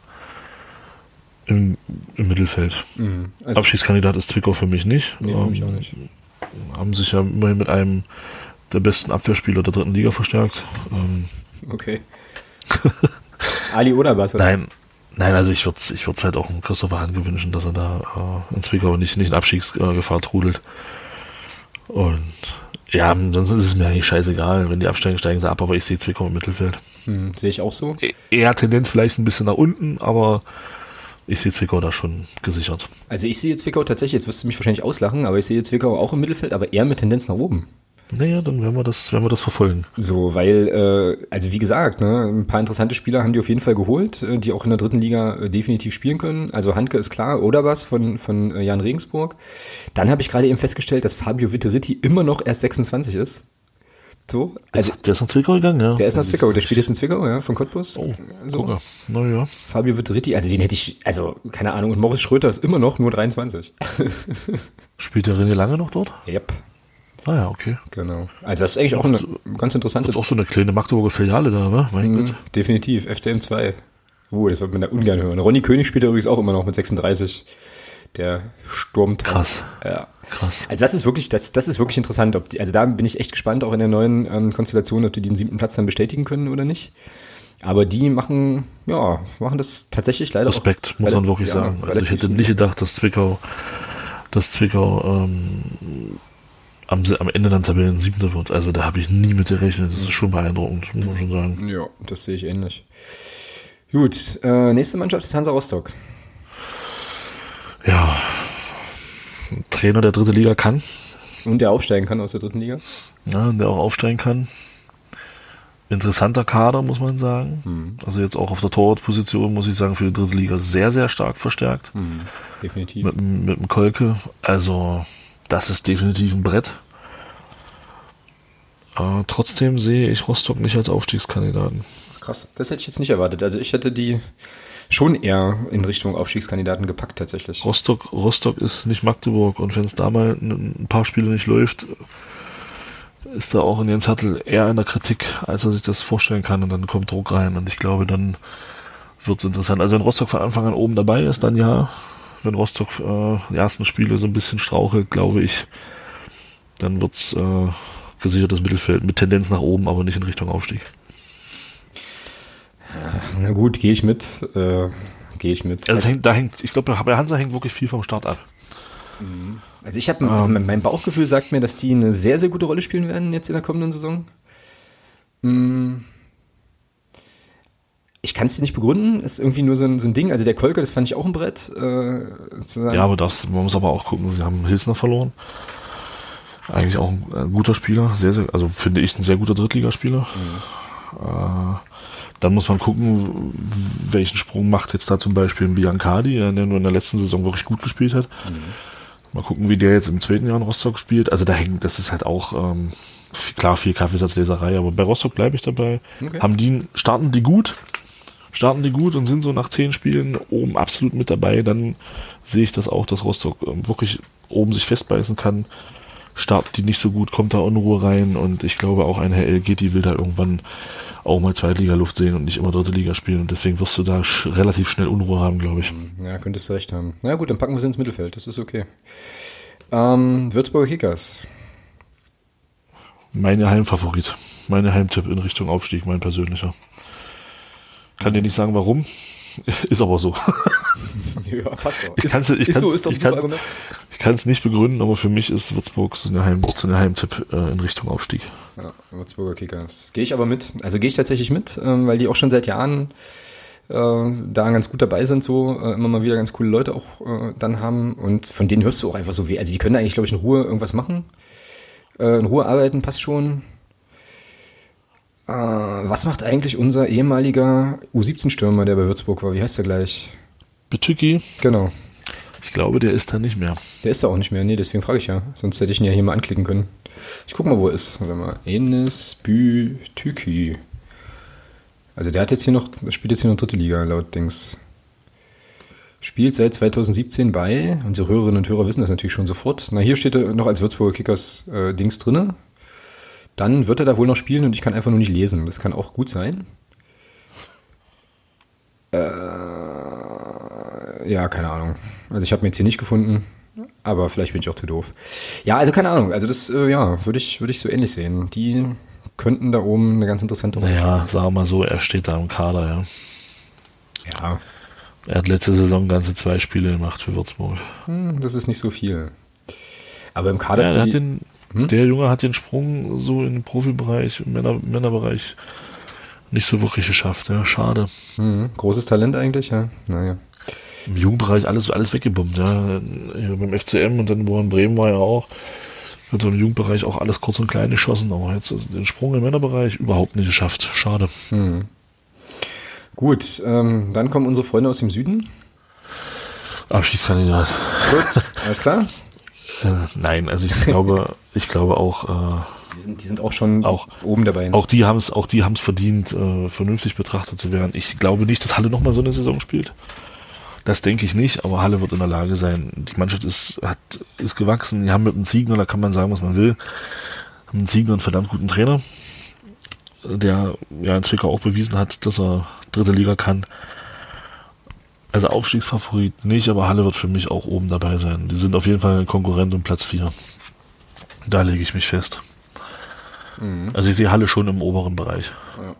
im, im Mittelfeld. Mhm. Also, Abschiedskandidat ist Zwickau für mich nicht. nee, für mich Ähm, auch nicht. haben sich ja immerhin mit einem der besten Abwehrspieler der dritten Liga verstärkt. Ähm, Okay. *laughs* Ali Oderbas oder nein, nein, also ich würde ich würd's halt auch Christopher Hahn gewünschen, dass er da äh, in Zwickau nicht, nicht in Abstiegsgefahr trudelt. Und ja, sonst ist es mir eigentlich scheißegal. Wenn die absteigen, steigen sie ab, aber ich sehe Zwickau im Mittelfeld. Hm, sehe ich auch so. E- Eher Tendenz vielleicht ein bisschen nach unten, aber ich sehe Zwickau da schon gesichert. Also ich sehe Zwickau tatsächlich, jetzt wirst du mich wahrscheinlich auslachen, aber ich sehe Zwickau auch im Mittelfeld, aber eher mit Tendenz nach oben. Naja, dann werden wir das, werden wir das verfolgen. So, weil, äh, also wie gesagt, ne, ein paar interessante Spieler haben die auf jeden Fall geholt, äh, die auch in der dritten Liga äh, definitiv spielen können. Also Handke ist klar, oder was von, von äh, Jan Regensburg. Dann habe ich gerade eben festgestellt, dass Fabio Vitteritti immer noch erst 26 ist. So, also der ist nach Zwickau gegangen, ja. der ist nach Zwickau, der spielt jetzt in Zwickau, ja, von Cottbus. Oh, so. Naja. Fabio Vitteritti, also den hätte ich, also keine Ahnung, und Morris Schröter ist immer noch nur 23. *laughs* Spielt der René lange noch dort? Yep, Ah ja, okay. genau. Also das ist eigentlich auch eine ganz interessante Das ist auch so eine kleine Magdeburger Filiale da, wa? Mein Mhm, Gott. Definitiv, FCM 2. Uh, das wird man da ungern hören. Ronny König spielt übrigens auch immer noch mit 36. Der stürmt. Krass. Ja. Krass. Also das ist wirklich, das, das ist wirklich interessant. Ob die, also da bin ich echt gespannt, auch in der neuen ähm, Konstellation, ob die den siebten Platz dann bestätigen können oder nicht. Aber die machen, ja, machen das tatsächlich leider Respekt, auch, muss man wirklich ja, sagen. Also ich hätte nicht gedacht, dass Zwickau, dass Zwickau ähm, am, am Ende dann Tabellen siebter wird. Also da habe ich nie mit gerechnet. Das ist schon beeindruckend, muss man schon sagen. Ja, das sehe ich ähnlich. Gut, äh, nächste Mannschaft ist Hansa Rostock. Ja, Trainer der dritte Liga kann. Und der aufsteigen kann aus der dritten Liga. Ja, der auch aufsteigen kann. Interessanter Kader, muss man sagen. Mhm. Also jetzt auch auf der Torwartposition, muss ich sagen, für die dritte Liga sehr, sehr stark verstärkt. Mhm. Definitiv. Mit, mit dem Kolke. Also das ist definitiv ein Brett. Äh, trotzdem sehe ich Rostock nicht als Aufstiegskandidaten. Krass, das hätte ich jetzt nicht erwartet. Also ich hätte die schon eher in Richtung Aufstiegskandidaten gepackt tatsächlich. Rostock, Rostock ist nicht Magdeburg und wenn es da mal ein paar Spiele nicht läuft, ist da auch in Jens Hattel eher in der Kritik, als er sich das vorstellen kann und dann kommt Druck rein und ich glaube, dann wird es interessant. Also wenn Rostock von Anfang an oben dabei ist, dann ja. Wenn Rostock äh, die ersten Spiele so ein bisschen strauchelt, glaube ich, dann wird es äh, gesichertes Mittelfeld mit Tendenz nach oben, aber nicht in Richtung Aufstieg. Na gut, gehe ich mit. Äh, gehe ich mit. Also hängt, da hängt, ich glaube, bei Hansa hängt wirklich viel vom Start ab. Mhm. Also ich habe, also ähm. mein Bauchgefühl sagt mir, dass die eine sehr, sehr gute Rolle spielen werden jetzt in der kommenden Saison. Mhm. Ich kann es dir nicht begründen, ist irgendwie nur so ein, so ein Ding. Also der Kolker, das fand ich auch ein Brett. Äh, ja, aber das, man muss aber auch gucken, sie haben Hilsner verloren. Eigentlich auch ein, ein guter Spieler, sehr, sehr, also finde ich ein sehr guter Drittligaspieler. Mhm. Äh, dann muss man gucken, welchen Sprung macht jetzt da zum Beispiel ein Biancardi, der nur in der letzten Saison wirklich gut gespielt hat. Mhm. Mal gucken, wie der jetzt im zweiten Jahr in Rostock spielt. Also da hängt, das ist halt auch ähm, klar viel Kaffeesatzleserei, aber bei Rostock bleibe ich dabei. Okay. Haben die, starten die gut, starten die gut und sind so nach zehn Spielen oben absolut mit dabei, dann sehe ich das auch, dass Rostock ähm, wirklich oben sich festbeißen kann starten die nicht so gut, kommt da Unruhe rein und ich glaube auch ein Herr Elgeti will da irgendwann auch mal Zweitliga-Luft sehen und nicht immer dritte Liga spielen und deswegen wirst du da sch relativ schnell Unruhe haben, glaube ich. Ja, könntest du recht haben. Na gut, dann packen wir sie ins Mittelfeld, das ist okay. Ähm, Würzburger Kickers. Meine Heimfavorit. Meine Heimtipp in Richtung Aufstieg, mein persönlicher. Kann dir nicht sagen, warum. *laughs* Ist aber so. *laughs* ja, passt doch. Ich ist, kann's, ich ist so, ist doch ich kann's, ich kann es nicht begründen, aber für mich ist Würzburg so eine, Heim, so eine Heimtipp äh, in Richtung Aufstieg. Ja, Würzburger Kickers. Gehe ich aber mit. Also gehe ich tatsächlich mit, ähm, weil die auch schon seit Jahren äh, da ganz gut dabei sind, so äh, immer mal wieder ganz coole Leute auch äh, dann haben. Und von denen hörst du auch einfach so weh. Also die können eigentlich, glaube ich, in Ruhe irgendwas machen. Äh, in Ruhe arbeiten, passt schon. Äh, was macht eigentlich unser ehemaliger U17-Stürmer, der bei Würzburg war? Wie heißt der gleich? Betücki. Genau. Ich glaube, der ist da nicht mehr. Der ist da auch nicht mehr. Nee, deswegen frage ich ja. Sonst hätte ich ihn ja hier mal anklicken können. Ich gucke mal, wo er ist. Warte mal. Enes Bütyki. Also der hat jetzt hier noch, spielt jetzt hier noch dritte Liga, laut Dings. Spielt seit 2017 bei, unsere Hörerinnen und Hörer wissen das natürlich schon sofort. Na, hier steht er noch als Würzburger Kickers äh, Dings drinne. Dann wird er da wohl noch spielen und ich kann einfach nur nicht lesen. Das kann auch gut sein. Äh, ja, keine Ahnung. Also ich habe mir jetzt hier nicht gefunden, aber vielleicht bin ich auch zu doof. Ja, also keine Ahnung. Also das, äh, ja, würde ich, würde ich so ähnlich sehen. Die könnten da oben eine ganz interessante Rolle Naja, sagen wir mal so, er steht da im Kader, ja. Ja. Er hat letzte Saison ganze zwei Spiele gemacht für Würzburg. Hm, das ist nicht so viel. Aber im Kader. Ja, der, die, den, hm? der, Junge hat den Sprung so in den Profibereich, im Männer, Männerbereich nicht so wirklich geschafft. Ja, schade. Hm, großes Talent eigentlich, ja. Naja im Jugendbereich alles, alles weggebombt, ja. beim FCM und dann wo in Bremen war ja auch. Wird im Jugendbereich auch alles kurz und klein geschossen, aber jetzt den Sprung im Männerbereich überhaupt nicht geschafft. Schade. Hm. Gut, ähm, dann kommen unsere Freunde aus dem Süden. Abschiedskandidat. Gut, alles klar? *laughs* äh, nein, also ich glaube, *laughs* ich glaube auch. Äh, die sind, die sind auch schon auch, oben dabei. Auch die haben es, auch die haben es verdient, äh, vernünftig betrachtet zu werden. Ich glaube nicht, dass Halle nochmal so eine Saison spielt. Das denke ich nicht, aber Halle wird in der Lage sein. Die Mannschaft ist, hat, ist gewachsen. Die haben mit einem Ziegner, da kann man sagen, was man will, haben einen Ziegner einen verdammt guten Trainer, der ja in Zwickau auch bewiesen hat, dass er dritte Liga kann. Also Aufstiegsfavorit nicht, aber Halle wird für mich auch oben dabei sein. Die sind auf jeden Fall ein Konkurrent um Platz 4. Da lege ich mich fest. Mhm. Also ich sehe Halle schon im oberen Bereich. Ja.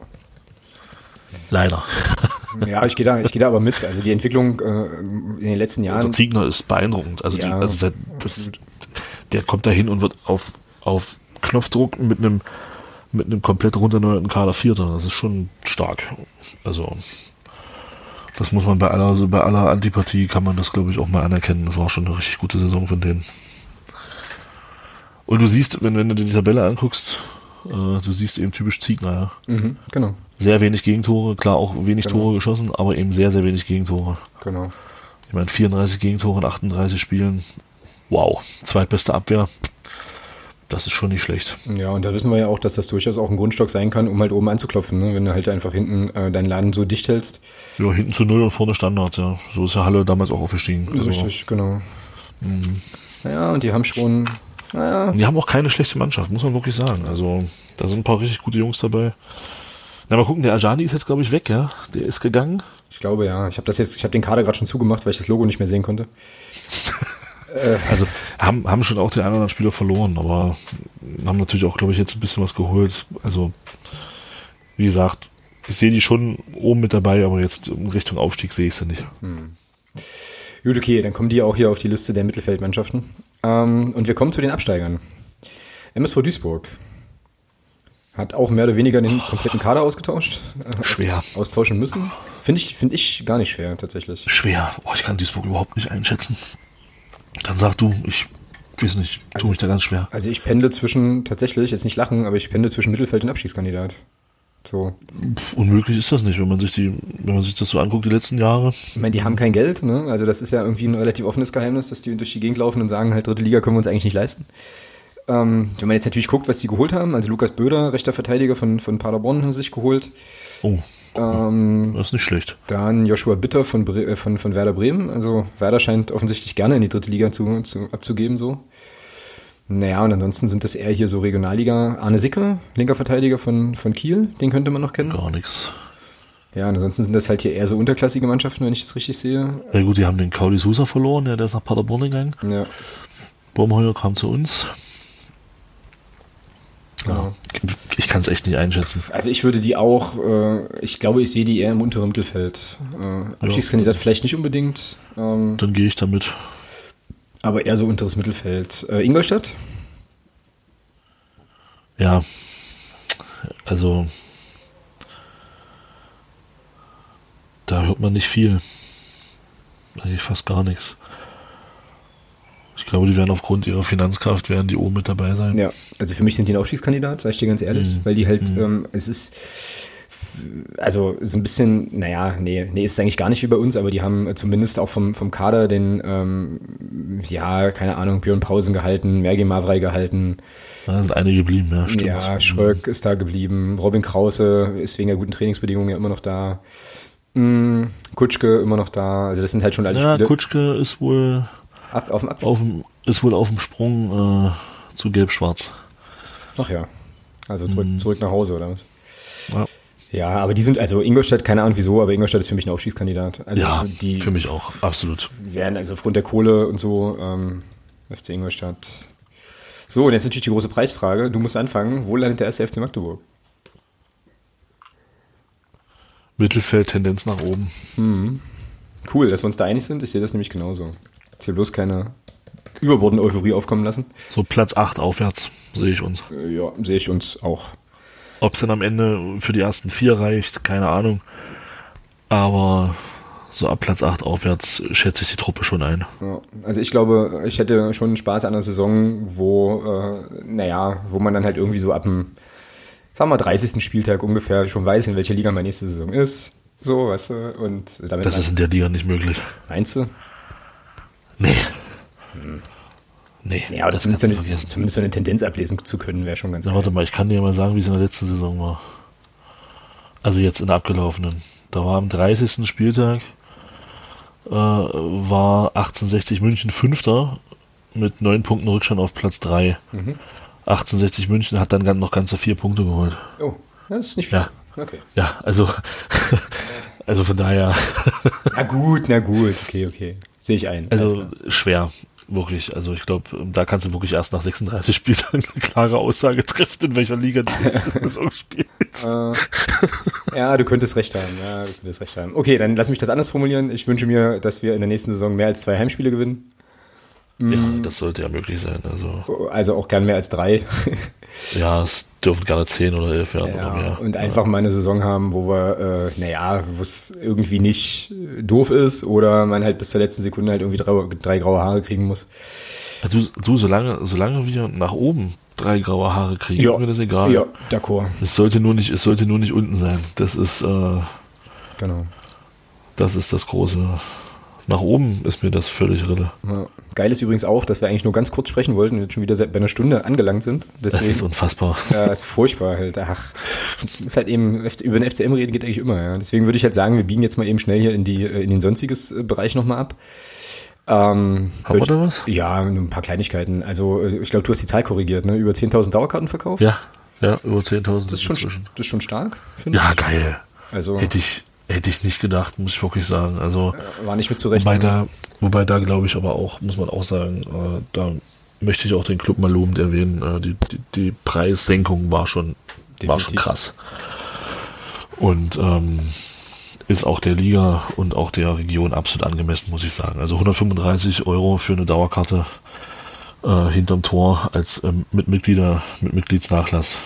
Leider. Ja, ich gehe da, ich gehe da aber mit. Also die Entwicklung äh, in den letzten Jahren. Der Ziegner ist beeindruckend. Also, ja, die, also der, das, der kommt da hin und wird auf auf Knopfdruck mit einem mit einem komplett runterneuerten Kader Vierter. Das ist schon stark. Also das muss man bei aller, also bei aller Antipathie kann man das, glaube ich, auch mal anerkennen. Das war schon eine richtig gute Saison von denen. Und du siehst, wenn, wenn du dir die Tabelle anguckst, äh, du siehst eben typisch Ziegner, ja. Mhm, genau. Sehr wenig Gegentore, klar auch wenig genau. Tore geschossen, aber eben sehr, sehr wenig Gegentore. Genau. Ich meine, 34 Gegentore in 38 Spielen. Wow, zweitbeste Abwehr. Das ist schon nicht schlecht. Ja, und da wissen wir ja auch, dass das durchaus auch ein Grundstock sein kann, um halt oben anzuklopfen, ne? wenn du halt einfach hinten äh, deinen Laden so dicht hältst. Ja, hinten zu null und vorne Standards, ja. So ist ja Halle damals auch aufgestiegen. Also, Richtig, genau. Mhm. Ja, und die haben schon. Naja. Die haben auch keine schlechte Mannschaft, muss man wirklich sagen. Also, da sind ein paar richtig gute Jungs dabei. Na, mal gucken, der Ajani ist jetzt, glaube ich, weg, ja? Der ist gegangen. Ich glaube, ja. Ich habe das jetzt, ich habe den Kader gerade schon zugemacht, weil ich das Logo nicht mehr sehen konnte. *laughs* Äh. also haben, haben schon auch den einen oder anderen Spieler verloren, aber haben natürlich auch, glaube ich, jetzt ein bisschen was geholt. Also, wie gesagt, ich sehe die schon oben mit dabei, aber jetzt in Richtung Aufstieg sehe ich sie nicht. Hm. Gut, okay, dann kommen die auch hier auf die Liste der Mittelfeldmannschaften. Ähm, und wir kommen zu den Absteigern. MSV Duisburg hat auch mehr oder weniger den kompletten Kader ausgetauscht. Äh, schwer. Aus, austauschen müssen. Finde ich, find ich gar nicht schwer, tatsächlich. Schwer. Oh, ich kann Duisburg überhaupt nicht einschätzen. Dann sag du, ich weiß nicht, also, tue mich da ganz schwer. Also ich pendle zwischen, tatsächlich, jetzt nicht lachen, aber ich pendle zwischen Mittelfeld und Abschiedskandidat. So. Pff, unmöglich ist das nicht, wenn man sich die, wenn man sich das so anguckt, die letzten Jahre. Ich meine, die haben kein Geld, ne? Also das ist ja irgendwie ein relativ offenes Geheimnis, dass die durch die Gegend laufen und sagen, halt, dritte Liga können wir uns eigentlich nicht leisten. Ähm, wenn man jetzt natürlich guckt, was die geholt haben, also Lukas Böder, rechter Verteidiger von, von Paderborn, haben sich geholt. Oh. Ähm, das ist nicht schlecht. Dann Joshua Bitter von, Bre äh, von, von Werder Bremen. Also Werder scheint offensichtlich gerne in die dritte Liga zu, zu, abzugeben, so. Naja, und ansonsten sind das eher hier so Regionalliga. Arne Sicker, linker Verteidiger von, von Kiel, den könnte man noch kennen. Gar nichts. Ja, und ansonsten sind das halt hier eher so unterklassige Mannschaften, wenn ich das richtig sehe. Ja gut, die haben den Kauli Sousa verloren, ja, der ist nach Paderborn gegangen. Ja. Baumheuer kam zu uns. Ja, ich kann es echt nicht einschätzen. Also ich würde die auch, äh, ich glaube, ich sehe die eher im unteren Mittelfeld. Äh, Abstiegskandidat ja. vielleicht nicht unbedingt. Ähm, Dann gehe ich damit. Aber eher so unteres Mittelfeld. Äh, Ingolstadt? Ja, also da hört man nicht viel. Eigentlich fast gar nichts. Ich glaube, die werden aufgrund ihrer Finanzkraft werden die oben mit dabei sein. Ja, also für mich sind die ein Aufstiegskandidat, sage ich dir ganz ehrlich, mhm. weil die halt, mhm. ähm, es ist also so ein bisschen, naja, nee, nee, ist eigentlich gar nicht wie bei uns, aber die haben zumindest auch vom, vom Kader den, ähm, ja, keine Ahnung, Björn Pausen gehalten, Mergi Mavrei gehalten. Da sind einige geblieben, ja, stimmt. Ja, Schröck ist da geblieben, Robin Krause ist wegen der guten Trainingsbedingungen ja immer noch da. Mm, Kutschke immer noch da, also das sind halt schon alle ja, Spiele. Kutschke ist wohl Ab, auf dem Ab auf dem, ist wohl auf dem Sprung äh, zu Gelb-Schwarz. Ach ja. Also zurück, mm. zurück nach Hause, oder was? Ja. Ja, aber die sind, also Ingolstadt, keine Ahnung wieso, aber Ingolstadt ist für mich ein Aufschießkandidat. Also ja, die für mich auch, absolut. Werden also aufgrund der Kohle und so, ähm, FC Ingolstadt. So, und jetzt natürlich die große Preisfrage. Du musst anfangen. Wo landet der erste FC Magdeburg? Mittelfeld, Tendenz nach oben. Hm. Cool, dass wir uns da einig sind. Ich sehe das nämlich genauso. Jetzt hier bloß keine überbordende Euphorie aufkommen lassen. So Platz 8 aufwärts sehe ich uns. Äh, ja, sehe ich uns auch. Ob es dann am Ende für die ersten vier reicht, keine Ahnung. Aber so ab Platz 8 aufwärts schätze ich die Truppe schon ein. Ja, also ich glaube, ich hätte schon Spaß an der Saison, wo, äh, naja, wo man dann halt irgendwie so ab dem, sagen wir 30. Spieltag ungefähr schon weiß, in welcher Liga meine nächste Saison ist. So, weißt du, und damit. Das ist in der Liga nicht möglich. Meinst du? Nee. Hm. Nee. Ja, aber das zumindest, so eine, zumindest so eine Tendenz ablesen zu können, wäre schon ganz Na, Warte mal, ich kann dir mal sagen, wie es in der letzten Saison war. Also jetzt in der abgelaufenen. Da war am 30. Spieltag äh, war 1860 München Fünfter mit neun Punkten Rückstand auf Platz 3. Mhm. 1860 München hat dann noch ganze vier Punkte geholt. Oh, das ist nicht viel. Ja. Okay. Ja, also, *laughs* also von daher. na gut, na gut, okay, okay. Sehe ich ein. Also schwer, wirklich. Also ich glaube, da kannst du wirklich erst nach 36 Spielen eine klare Aussage treffen, in welcher Liga du *laughs* *laughs* so spielst. Äh, ja, du könntest recht haben. Ja, du könntest recht haben. Okay, dann lass mich das anders formulieren. Ich wünsche mir, dass wir in der nächsten Saison mehr als zwei Heimspiele gewinnen. Ja, das sollte ja möglich sein. Also, Also auch gern mehr als drei. *laughs* ja, es dürfen gerne zehn oder elf werden oder Ja, mehr. und einfach mal eine Saison haben, wo wir, äh, naja, wo es irgendwie nicht äh, doof ist oder man halt bis zur letzten Sekunde halt irgendwie drei, drei graue Haare kriegen muss. Also, du, solange, solange wir nach oben drei graue Haare kriegen, ist mir das egal. Ja, d'accord. Es sollte nur nicht, es sollte nur nicht unten sein. Das ist, äh, Genau. das ist das große. Nach oben ist mir das völlig rille. Ja. Geil ist übrigens auch, dass wir eigentlich nur ganz kurz sprechen wollten und jetzt schon wieder seit bei einer Stunde angelangt sind. Das ist Deswegen, unfassbar. *laughs* ja, ist furchtbar halt. Ach, ist halt eben, über den FCM reden geht eigentlich immer. Ja. Deswegen würde ich halt sagen, wir biegen jetzt mal eben schnell hier in, die, äh, in den sonstiges äh, Bereich nochmal ab. Ähm, Haben wir da was? Ja, nur ein paar Kleinigkeiten. Also äh, ich glaube, du hast die Zahl korrigiert, ne? Über 10.000 Dauerkarten verkauft. Ja, ja, über 10.000 Das ist schon, das ist schon stark, finde Ja, ich. geil. Also Hätte ich, hätte ich nicht gedacht, muss ich wirklich sagen. Also, war nicht mit wobei zurechnen. da, wobei da glaube ich aber auch, muss man auch sagen, äh, da möchte ich auch den Club mal lobend erwähnen. Äh, die, die, die Preissenkung war schon, war schon krass. Und ähm, ist auch der Liga und auch der Region absolut angemessen, muss ich sagen. Also 135 Euro für eine Dauerkarte äh, hinterm Tor als ähm, mit Mitglieder, mit Mitgliedsnachlass.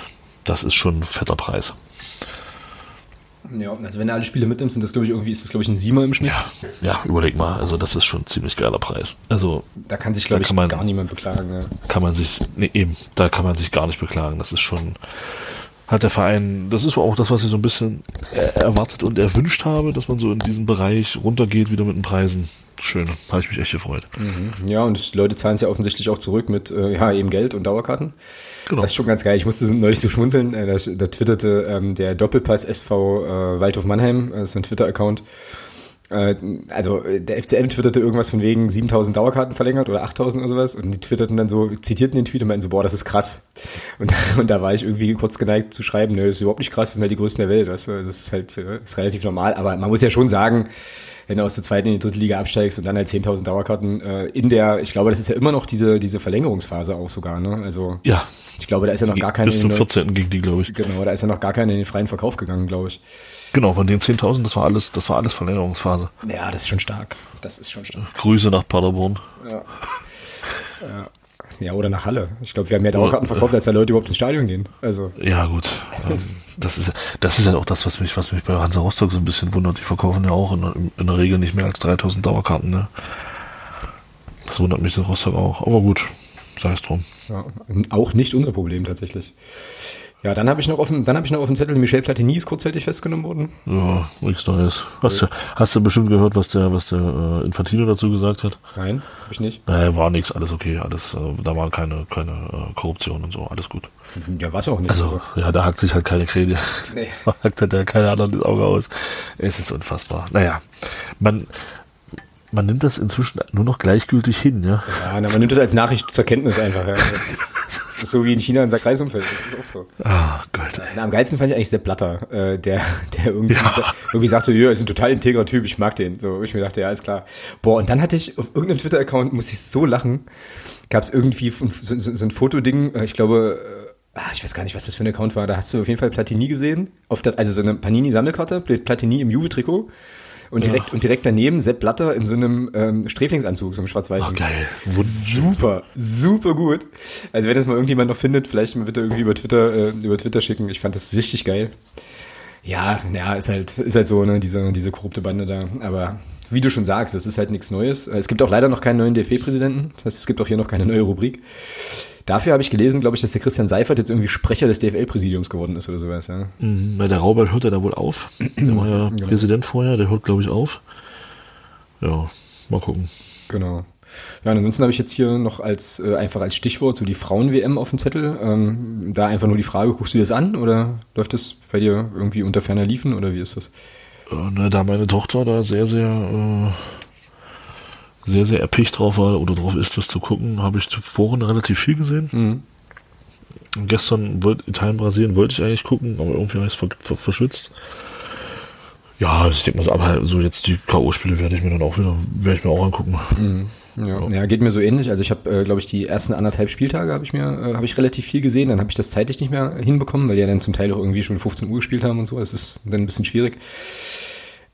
Das ist schon ein fetter Preis. Ja, also wenn du alle Spiele mitnimmst, sind das glaube ich irgendwie, ist das glaube ich ein Siemer im Schnitt. Ja, ja, überleg mal. Also das ist schon ein ziemlich geiler Preis. Also Da kann sich glaube ich man- gar niemand beklagen. Ja. kann man sich, nee, eben, da kann man sich gar nicht beklagen. Das ist schon, hat der Verein, das ist auch das, was ich so ein bisschen erwartet und erwünscht habe, dass man so in diesen Bereich runtergeht, wieder mit den Preisen. Schön, habe ich mich echt gefreut. Ja, und die Leute zahlen es ja offensichtlich auch zurück mit äh, ja, eben Geld und Dauerkarten. Genau. Das ist schon ganz geil. Ich musste neulich so schmunzeln. Äh, da, da twitterte ähm, der Doppelpass SV äh, Waldhof Mannheim, das ist so ein Twitter-Account. Äh, also äh, der FCM twitterte irgendwas von wegen 7000 Dauerkarten verlängert oder 8000 oder sowas und die twitterten dann so, zitierten den Tweet und meinten so, boah, das ist krass. Und, und da war ich irgendwie kurz geneigt zu schreiben, nö, das ist überhaupt nicht krass, das sind halt die größten der Welt. Weißt du? Das ist halt äh, ist relativ normal, aber man muss ja schon sagen, wenn du aus der zweiten in die dritte Liga absteigst und dann halt 10.000 Dauerkarten äh, in der, ich glaube, das ist ja immer noch diese, diese Verlängerungsphase auch sogar, ne? Also Ja, ich glaube, da ist ja noch gar keine bis zum in den- 14. ging die, glaube ich. Genau, da ist ja noch gar keine in den freien Verkauf gegangen, glaube ich. Genau, von den 10.000, das war alles, das war alles Verlängerungsphase. Ja, das ist schon stark. Das ist schon stark. Grüße nach Paderborn. Ja, oder nach Halle. Ich glaube, wir haben mehr Dauerkarten verkauft, als da Leute überhaupt ins Stadion gehen. Also, Ja, gut. *laughs* Das ist, das ist ja auch das, was mich, was mich bei Hansa Rostock so ein bisschen wundert. Die verkaufen ja auch in, in der Regel nicht mehr als 3000 Dauerkarten, ne? Das wundert mich in Rostock auch. Aber gut, sei es drum. ja, auch nicht unser Problem tatsächlich. Ja, dann habe ich noch auf dem, dann habe ich noch auf dem Zettel, Michel Platini ist kurzzeitig festgenommen worden. Ja, nichts Neues. Hast du, hast du bestimmt gehört, was der, was der äh, Infantino dazu gesagt hat? Nein, habe ich nicht. Äh, war nichts, alles okay, alles, äh, da war keine, keine äh, Korruption und so, alles gut. Ja, war es auch nicht. Also, ja, da hackt sich halt keine Kräne. Nee. *laughs* Da hackt halt ja keine anderen das Auge aus. Es ist unfassbar. Naja, man, man nimmt das inzwischen nur noch gleichgültig hin, ja. Ja, na, man nimmt das als Nachricht zur Kenntnis einfach. Ja. Das, ist, das ist so wie in China unser Kreisumfeld. Das ist auch so. Ah, Gott. Na, am geilsten fand ich eigentlich Sepp Blatter, äh, der, der irgendwie, Ja. irgendwie sagte, ja, ist ein total integrer Typ, ich mag den. So, ich mir dachte, ja, ist klar. Boah, und dann hatte ich auf irgendeinem Twitter-Account, muss ich so lachen, gab es irgendwie so, so, so ein Fotoding, äh, ich glaube, äh, ah, ich weiß gar nicht, was das für ein Account war, da hast du auf jeden Fall Platini gesehen, auf der, also so eine Panini-Sammelkarte, Platini im Juve-Trikot. Und direkt, und direkt daneben Sepp Blatter in so einem ähm, Sträflingsanzug, so einem schwarz-weißen. Oh, geil. Super, super gut. Also wenn das mal irgendjemand noch findet, vielleicht mal bitte irgendwie über Twitter, äh, über Twitter schicken. Ich fand das richtig geil. Ja, ja, ist halt, ist halt so, ne, diese, diese korrupte Bande da. Aber wie du schon sagst, es ist halt nichts Neues. Es gibt auch leider noch keinen neuen DFB-Präsidenten. Das heißt, es gibt auch hier noch keine neue Rubrik. Dafür habe ich gelesen, glaube ich, dass der Christian Seifert jetzt irgendwie Sprecher des DFL-Präsidiums geworden ist oder sowas, ja. Mhm, Weil der Raubert hört ja da wohl auf. Der war ja Präsident vorher, der hört, glaube ich, auf. Ja, mal gucken. Genau. Ja, und ansonsten habe ich jetzt hier noch als äh, einfach als Stichwort so die Frauen-WM auf dem Zettel. Ähm, da einfach nur die Frage, guckst du dir das an oder läuft das bei dir irgendwie unter ferner Liefen oder wie ist das? Äh, ne, da meine Tochter da sehr, sehr, äh, sehr, sehr erpicht drauf war oder drauf ist, das zu gucken, habe ich zuvor relativ viel gesehen. Mhm. Gestern wollte Italien, Brasilien wollte ich eigentlich gucken, aber irgendwie habe ich es ver ver verschwitzt. Ja, ich denke mal so, aber so jetzt die K.O.-Spiele werde ich mir dann auch wieder, werde ich mir auch angucken. Ja, ja geht mir so ähnlich. Also ich habe, äh, glaube ich, die ersten anderthalb Spieltage habe ich mir, äh, habe ich relativ viel gesehen. Dann habe ich das zeitlich nicht mehr hinbekommen, weil die ja dann zum Teil auch irgendwie schon 15 Uhr gespielt haben und so. Das ist dann ein bisschen schwierig.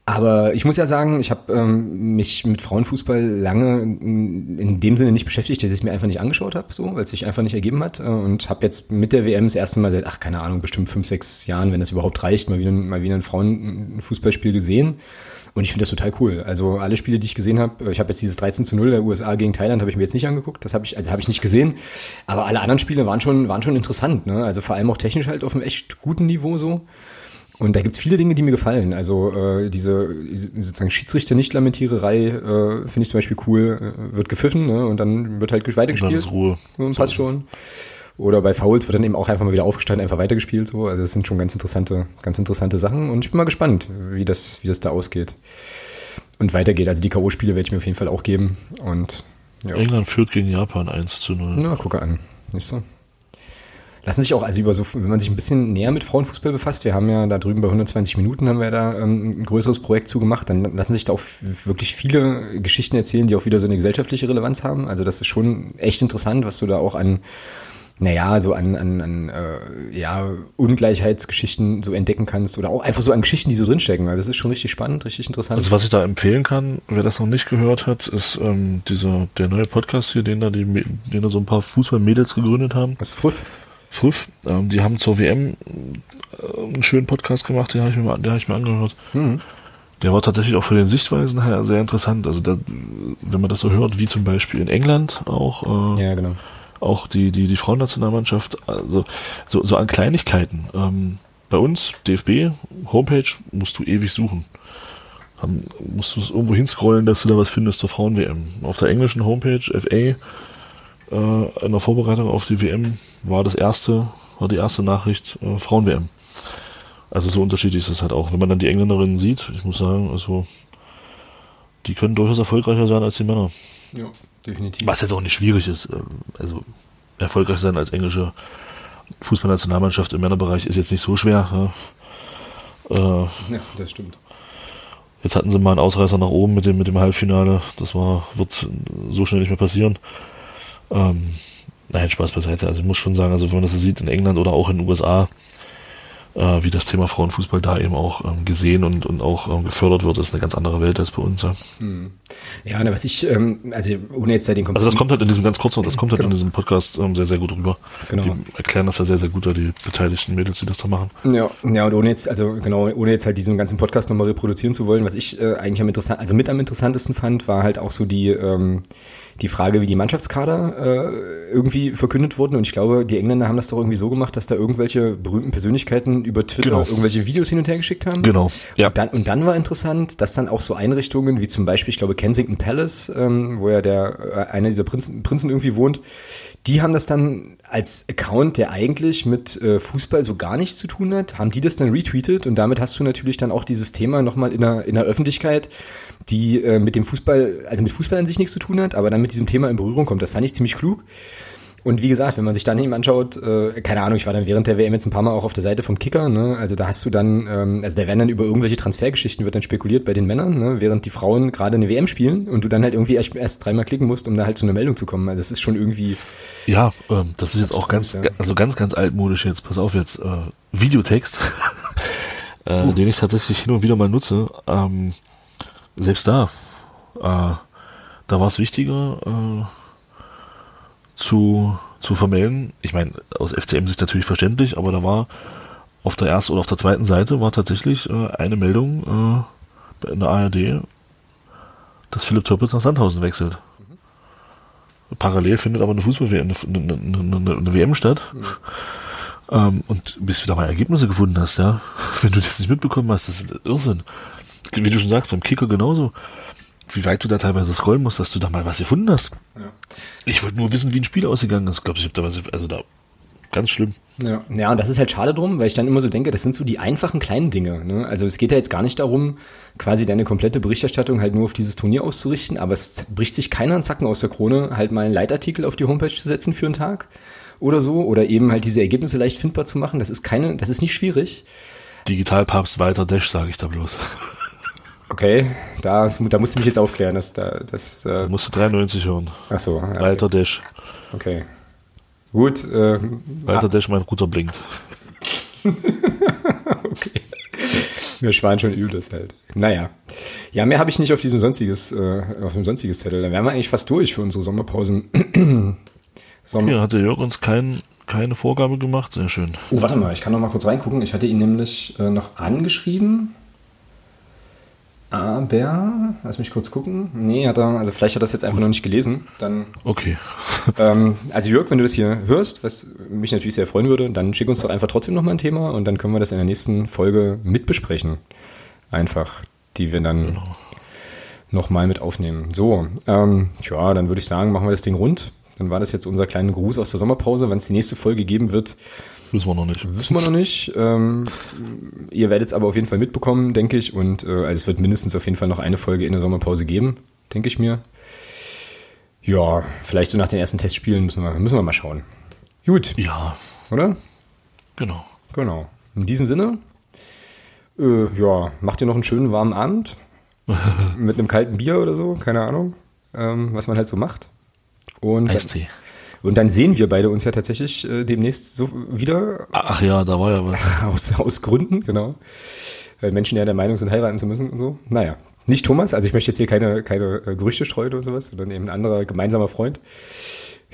Aber ich muss ja sagen, ich habe ähm, mich mit Frauenfußball lange in dem Sinne nicht beschäftigt, dass ich es mir einfach nicht angeschaut habe, so, weil es sich einfach nicht ergeben hat. Äh, und habe jetzt mit der WM das erste Mal seit, ach keine Ahnung, bestimmt fünf, sechs Jahren, wenn das überhaupt reicht, mal wieder, mal wieder ein Frauenfußballspiel gesehen. Und ich finde das total cool. Also alle Spiele, die ich gesehen habe, ich habe jetzt dieses 13 zu 0 der USA gegen Thailand, habe ich mir jetzt nicht angeguckt. Das habe ich, also habe ich nicht gesehen. Aber alle anderen Spiele waren schon, waren schon interessant. Ne? Also vor allem auch technisch halt auf einem echt guten Niveau so. Und da gibt's viele Dinge, die mir gefallen. Also äh, diese sozusagen Schiedsrichter-Nicht-Lamentiererei äh, finde ich zum Beispiel cool. Äh, wird gepfiffen ne? und dann wird halt weitergespielt. Und Ruhe. Und passt schon. Oder bei Fouls wird dann eben auch einfach mal wieder aufgestanden, einfach weitergespielt. So. Also das sind schon ganz interessante, ganz interessante Sachen. Und ich bin mal gespannt, wie das, wie das da ausgeht. Und weitergeht. Also die K.O.-Spiele werde ich mir auf jeden Fall auch geben. Und ja. England führt gegen Japan 1 zu 0. Na, gucke an. Ist so lassen sich auch, also über so, wenn man sich ein bisschen näher mit Frauenfußball befasst, wir haben ja da drüben bei 120 Minuten haben wir da ähm, ein größeres Projekt zugemacht, dann lassen sich da auch wirklich viele Geschichten erzählen, die auch wieder so eine gesellschaftliche Relevanz haben. Also das ist schon echt interessant, was du da auch an naja, so an, an, an äh, ja, Ungleichheitsgeschichten so entdecken kannst oder auch einfach so an Geschichten, die so drinstecken. Also das ist schon richtig spannend, richtig interessant. Also was ich da empfehlen kann, wer das noch nicht gehört hat, ist ähm, dieser der neue Podcast hier, den da die, den da so ein paar Fußballmädels gegründet haben. Was Früff? Früff. Ähm, die haben zur WM äh, einen schönen Podcast gemacht, den habe ich, mir, hab ich mir angehört. Mhm. Der war tatsächlich auch für den Sichtweisen her sehr interessant. Also da, wenn man das so hört, wie zum Beispiel in England auch, äh, ja, genau. auch die, die, die Frauennationalmannschaft, also so, so an Kleinigkeiten. Ähm, bei uns, DFB, Homepage, musst du ewig suchen. Dann musst du es irgendwo hinscrollen, dass du da was findest zur Frauen-WM. Auf der englischen Homepage, FA, äh, in der Vorbereitung auf die WM war das erste, war die erste Nachricht äh, Frauen-WM. Also so unterschiedlich ist es halt auch. Wenn man dann die Engländerinnen sieht, ich muss sagen, also die können durchaus erfolgreicher sein als die Männer. Ja, definitiv. Was jetzt auch nicht schwierig ist. Ähm, also erfolgreich sein als englische Fußballnationalmannschaft im Männerbereich ist jetzt nicht so schwer. Ja, äh, ja das stimmt. Jetzt hatten sie mal einen Ausreißer nach oben mit dem, mit dem Halbfinale. Das war, wird so schnell nicht mehr passieren. Ähm, nein, Spaß beiseite. Also ich muss schon sagen, also wenn man das sieht in England oder auch in den USA, äh, wie das Thema Frauenfußball da eben auch ähm, gesehen und, und auch ähm, gefördert wird, ist eine ganz andere Welt als bei uns. Ja, hm. ja ne, was ich, ähm, also ohne jetzt ja den Also das kommt halt in diesem ganz kurzen, das kommt halt genau. in diesem Podcast ähm, sehr, sehr gut rüber. Genau. Die erklären das ja sehr, sehr gut, da die beteiligten Mädels, die das da machen. Ja, ja, und ohne jetzt, also genau, ohne jetzt halt diesen ganzen Podcast nochmal reproduzieren zu wollen, was ich äh, eigentlich am interessant, also mit am interessantesten fand, war halt auch so die, ähm, die Frage, wie die Mannschaftskader äh, irgendwie verkündet wurden. Und ich glaube, die Engländer haben das doch irgendwie so gemacht, dass da irgendwelche berühmten Persönlichkeiten über Twitter genau. irgendwelche Videos hin und her geschickt haben. Genau. Ja. Und, dann, und dann war interessant, dass dann auch so Einrichtungen wie zum Beispiel, ich glaube, Kensington Palace, ähm, wo ja der äh, einer dieser Prinzen, Prinzen irgendwie wohnt, die haben das dann als Account, der eigentlich mit äh, Fußball so gar nichts zu tun hat, haben die das dann retweetet und damit hast du natürlich dann auch dieses Thema nochmal in der, in der Öffentlichkeit, die äh, mit dem Fußball, also mit Fußball an sich nichts zu tun hat, aber dann mit diesem Thema in Berührung kommt. Das fand ich ziemlich klug. Und wie gesagt, wenn man sich dann eben anschaut, äh, keine Ahnung, ich war dann während der WM jetzt ein paar Mal auch auf der Seite vom Kicker, ne? Also da hast du dann, ähm, also da werden dann über irgendwelche Transfergeschichten wird dann spekuliert bei den Männern, ne? während die Frauen gerade eine WM spielen und du dann halt irgendwie erst, erst dreimal klicken musst, um da halt zu einer Meldung zu kommen. Also das ist schon irgendwie. Ja, ähm, das ist jetzt auch ganz, ja. also ganz, ganz altmodisch jetzt. Pass auf jetzt, äh, Videotext, *laughs* äh, uh. den ich tatsächlich hin und wieder mal nutze. Ähm, selbst da, äh, da war es wichtiger, äh, zu, zu vermelden. Ich meine, aus FCM-Sicht natürlich verständlich, aber da war auf der ersten oder auf der zweiten Seite war tatsächlich äh, eine Meldung äh, in der ARD, dass Philipp Türpitz nach Sandhausen wechselt. Parallel findet aber eine Fußball-WM, eine, eine, eine, eine, WM statt. Mhm. Ähm, und bis du da mal Ergebnisse gefunden hast, ja, *laughs* wenn du das nicht mitbekommen hast, das ist Irrsinn. Wie du schon sagst, beim Kicker genauso wie weit du da teilweise scrollen musst, dass du da mal was gefunden hast. Ja. Ich wollte nur wissen, wie ein Spiel ausgegangen ist. Ich glaube, ich habe da was, also da ganz schlimm. Ja. ja, und das ist halt schade drum, weil ich dann immer so denke, das sind so die einfachen kleinen Dinge. Ne? Also es geht ja jetzt gar nicht darum, quasi deine komplette Berichterstattung halt nur auf dieses Turnier auszurichten, aber es bricht sich keiner einen Zacken aus der Krone, halt mal einen Leitartikel auf die Homepage zu setzen für einen Tag oder so oder eben halt diese Ergebnisse leicht findbar zu machen. Das ist keine, das ist nicht schwierig. Digitalpapst Walter Dash, sage ich da bloß. Okay, da, da musst du mich jetzt aufklären. Dass, da, das, äh, da musst du 93 hören. Ach so. Okay. Walter Dash. Okay. Gut. Äh, Walter ah. Dash, mein Router blinkt. *laughs* okay. Mir schwan schon übles halt. Naja. Ja, mehr habe ich nicht auf diesem sonstiges, äh, auf dem sonstiges Zettel. Da wären wir eigentlich fast durch für unsere Sommerpausen. *clears throat* Sommer Hier hatte Jörg uns kein, keine Vorgabe gemacht. Sehr schön. Oh, warte mal, ich kann noch mal kurz reingucken. Ich hatte ihn nämlich äh, noch angeschrieben. Aber, lass mich kurz gucken. Nee, hat er, also vielleicht hat er das jetzt einfach noch nicht gelesen. Dann. Okay. Ähm, also Jörg, wenn du das hier hörst, was mich natürlich sehr freuen würde, dann schick uns doch einfach trotzdem nochmal ein Thema und dann können wir das in der nächsten Folge mitbesprechen. Einfach, die wir dann genau. nochmal mit aufnehmen. So, ähm, ja, dann würde ich sagen, machen wir das Ding rund. Dann war das jetzt unser kleiner Gruß aus der Sommerpause. Wann es die nächste Folge geben wird, Wissen wir noch nicht. Wissen wir noch nicht. Ähm, ihr werdet es aber auf jeden Fall mitbekommen, denke ich. Und äh, also es wird mindestens auf jeden Fall noch eine Folge in der Sommerpause geben, denke ich mir. Ja, vielleicht so nach den ersten Testspielen müssen wir, müssen wir mal schauen. Gut. Ja. Oder? Genau. Genau. In diesem Sinne, äh, ja, macht ihr noch einen schönen warmen Abend. *laughs* mit einem kalten Bier oder so, keine Ahnung. Ähm, was man halt so macht. Und Eistee. Dann, und dann sehen wir beide uns ja tatsächlich äh, demnächst so wieder. Ach ja, da war ja was. *laughs* Aus, aus Gründen, genau. Weil Menschen ja der Meinung sind, heiraten zu müssen und so. Naja. Nicht Thomas, also ich möchte jetzt hier keine, keine äh, Gerüchte streuen oder sowas, sondern eben ein anderer gemeinsamer Freund.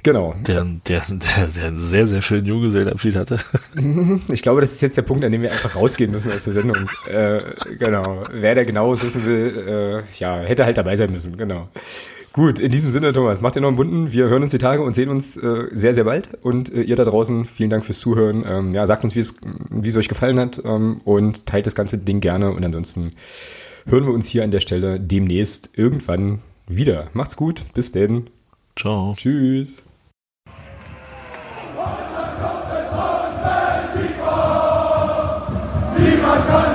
Genau. Der, der, der, der einen sehr, sehr schönen Junggesellenabschied hatte. Ich glaube, das ist jetzt der Punkt, an dem wir einfach rausgehen müssen aus der Sendung. äh, genau. Wer der genaues wissen will, äh, ja, hätte halt dabei sein müssen, genau. Gut, in diesem Sinne, Thomas, macht ihr noch einen bunten. Wir hören uns die Tage und sehen uns äh, sehr, sehr bald. Und äh, ihr da draußen, vielen Dank fürs Zuhören. Ähm, ja, sagt uns, wie es, wie es euch gefallen hat ähm, und teilt das ganze Ding gerne. Und ansonsten hören wir uns hier an der Stelle demnächst irgendwann wieder. Macht's gut, bis denn. Ciao. Tschüss. Niemand kann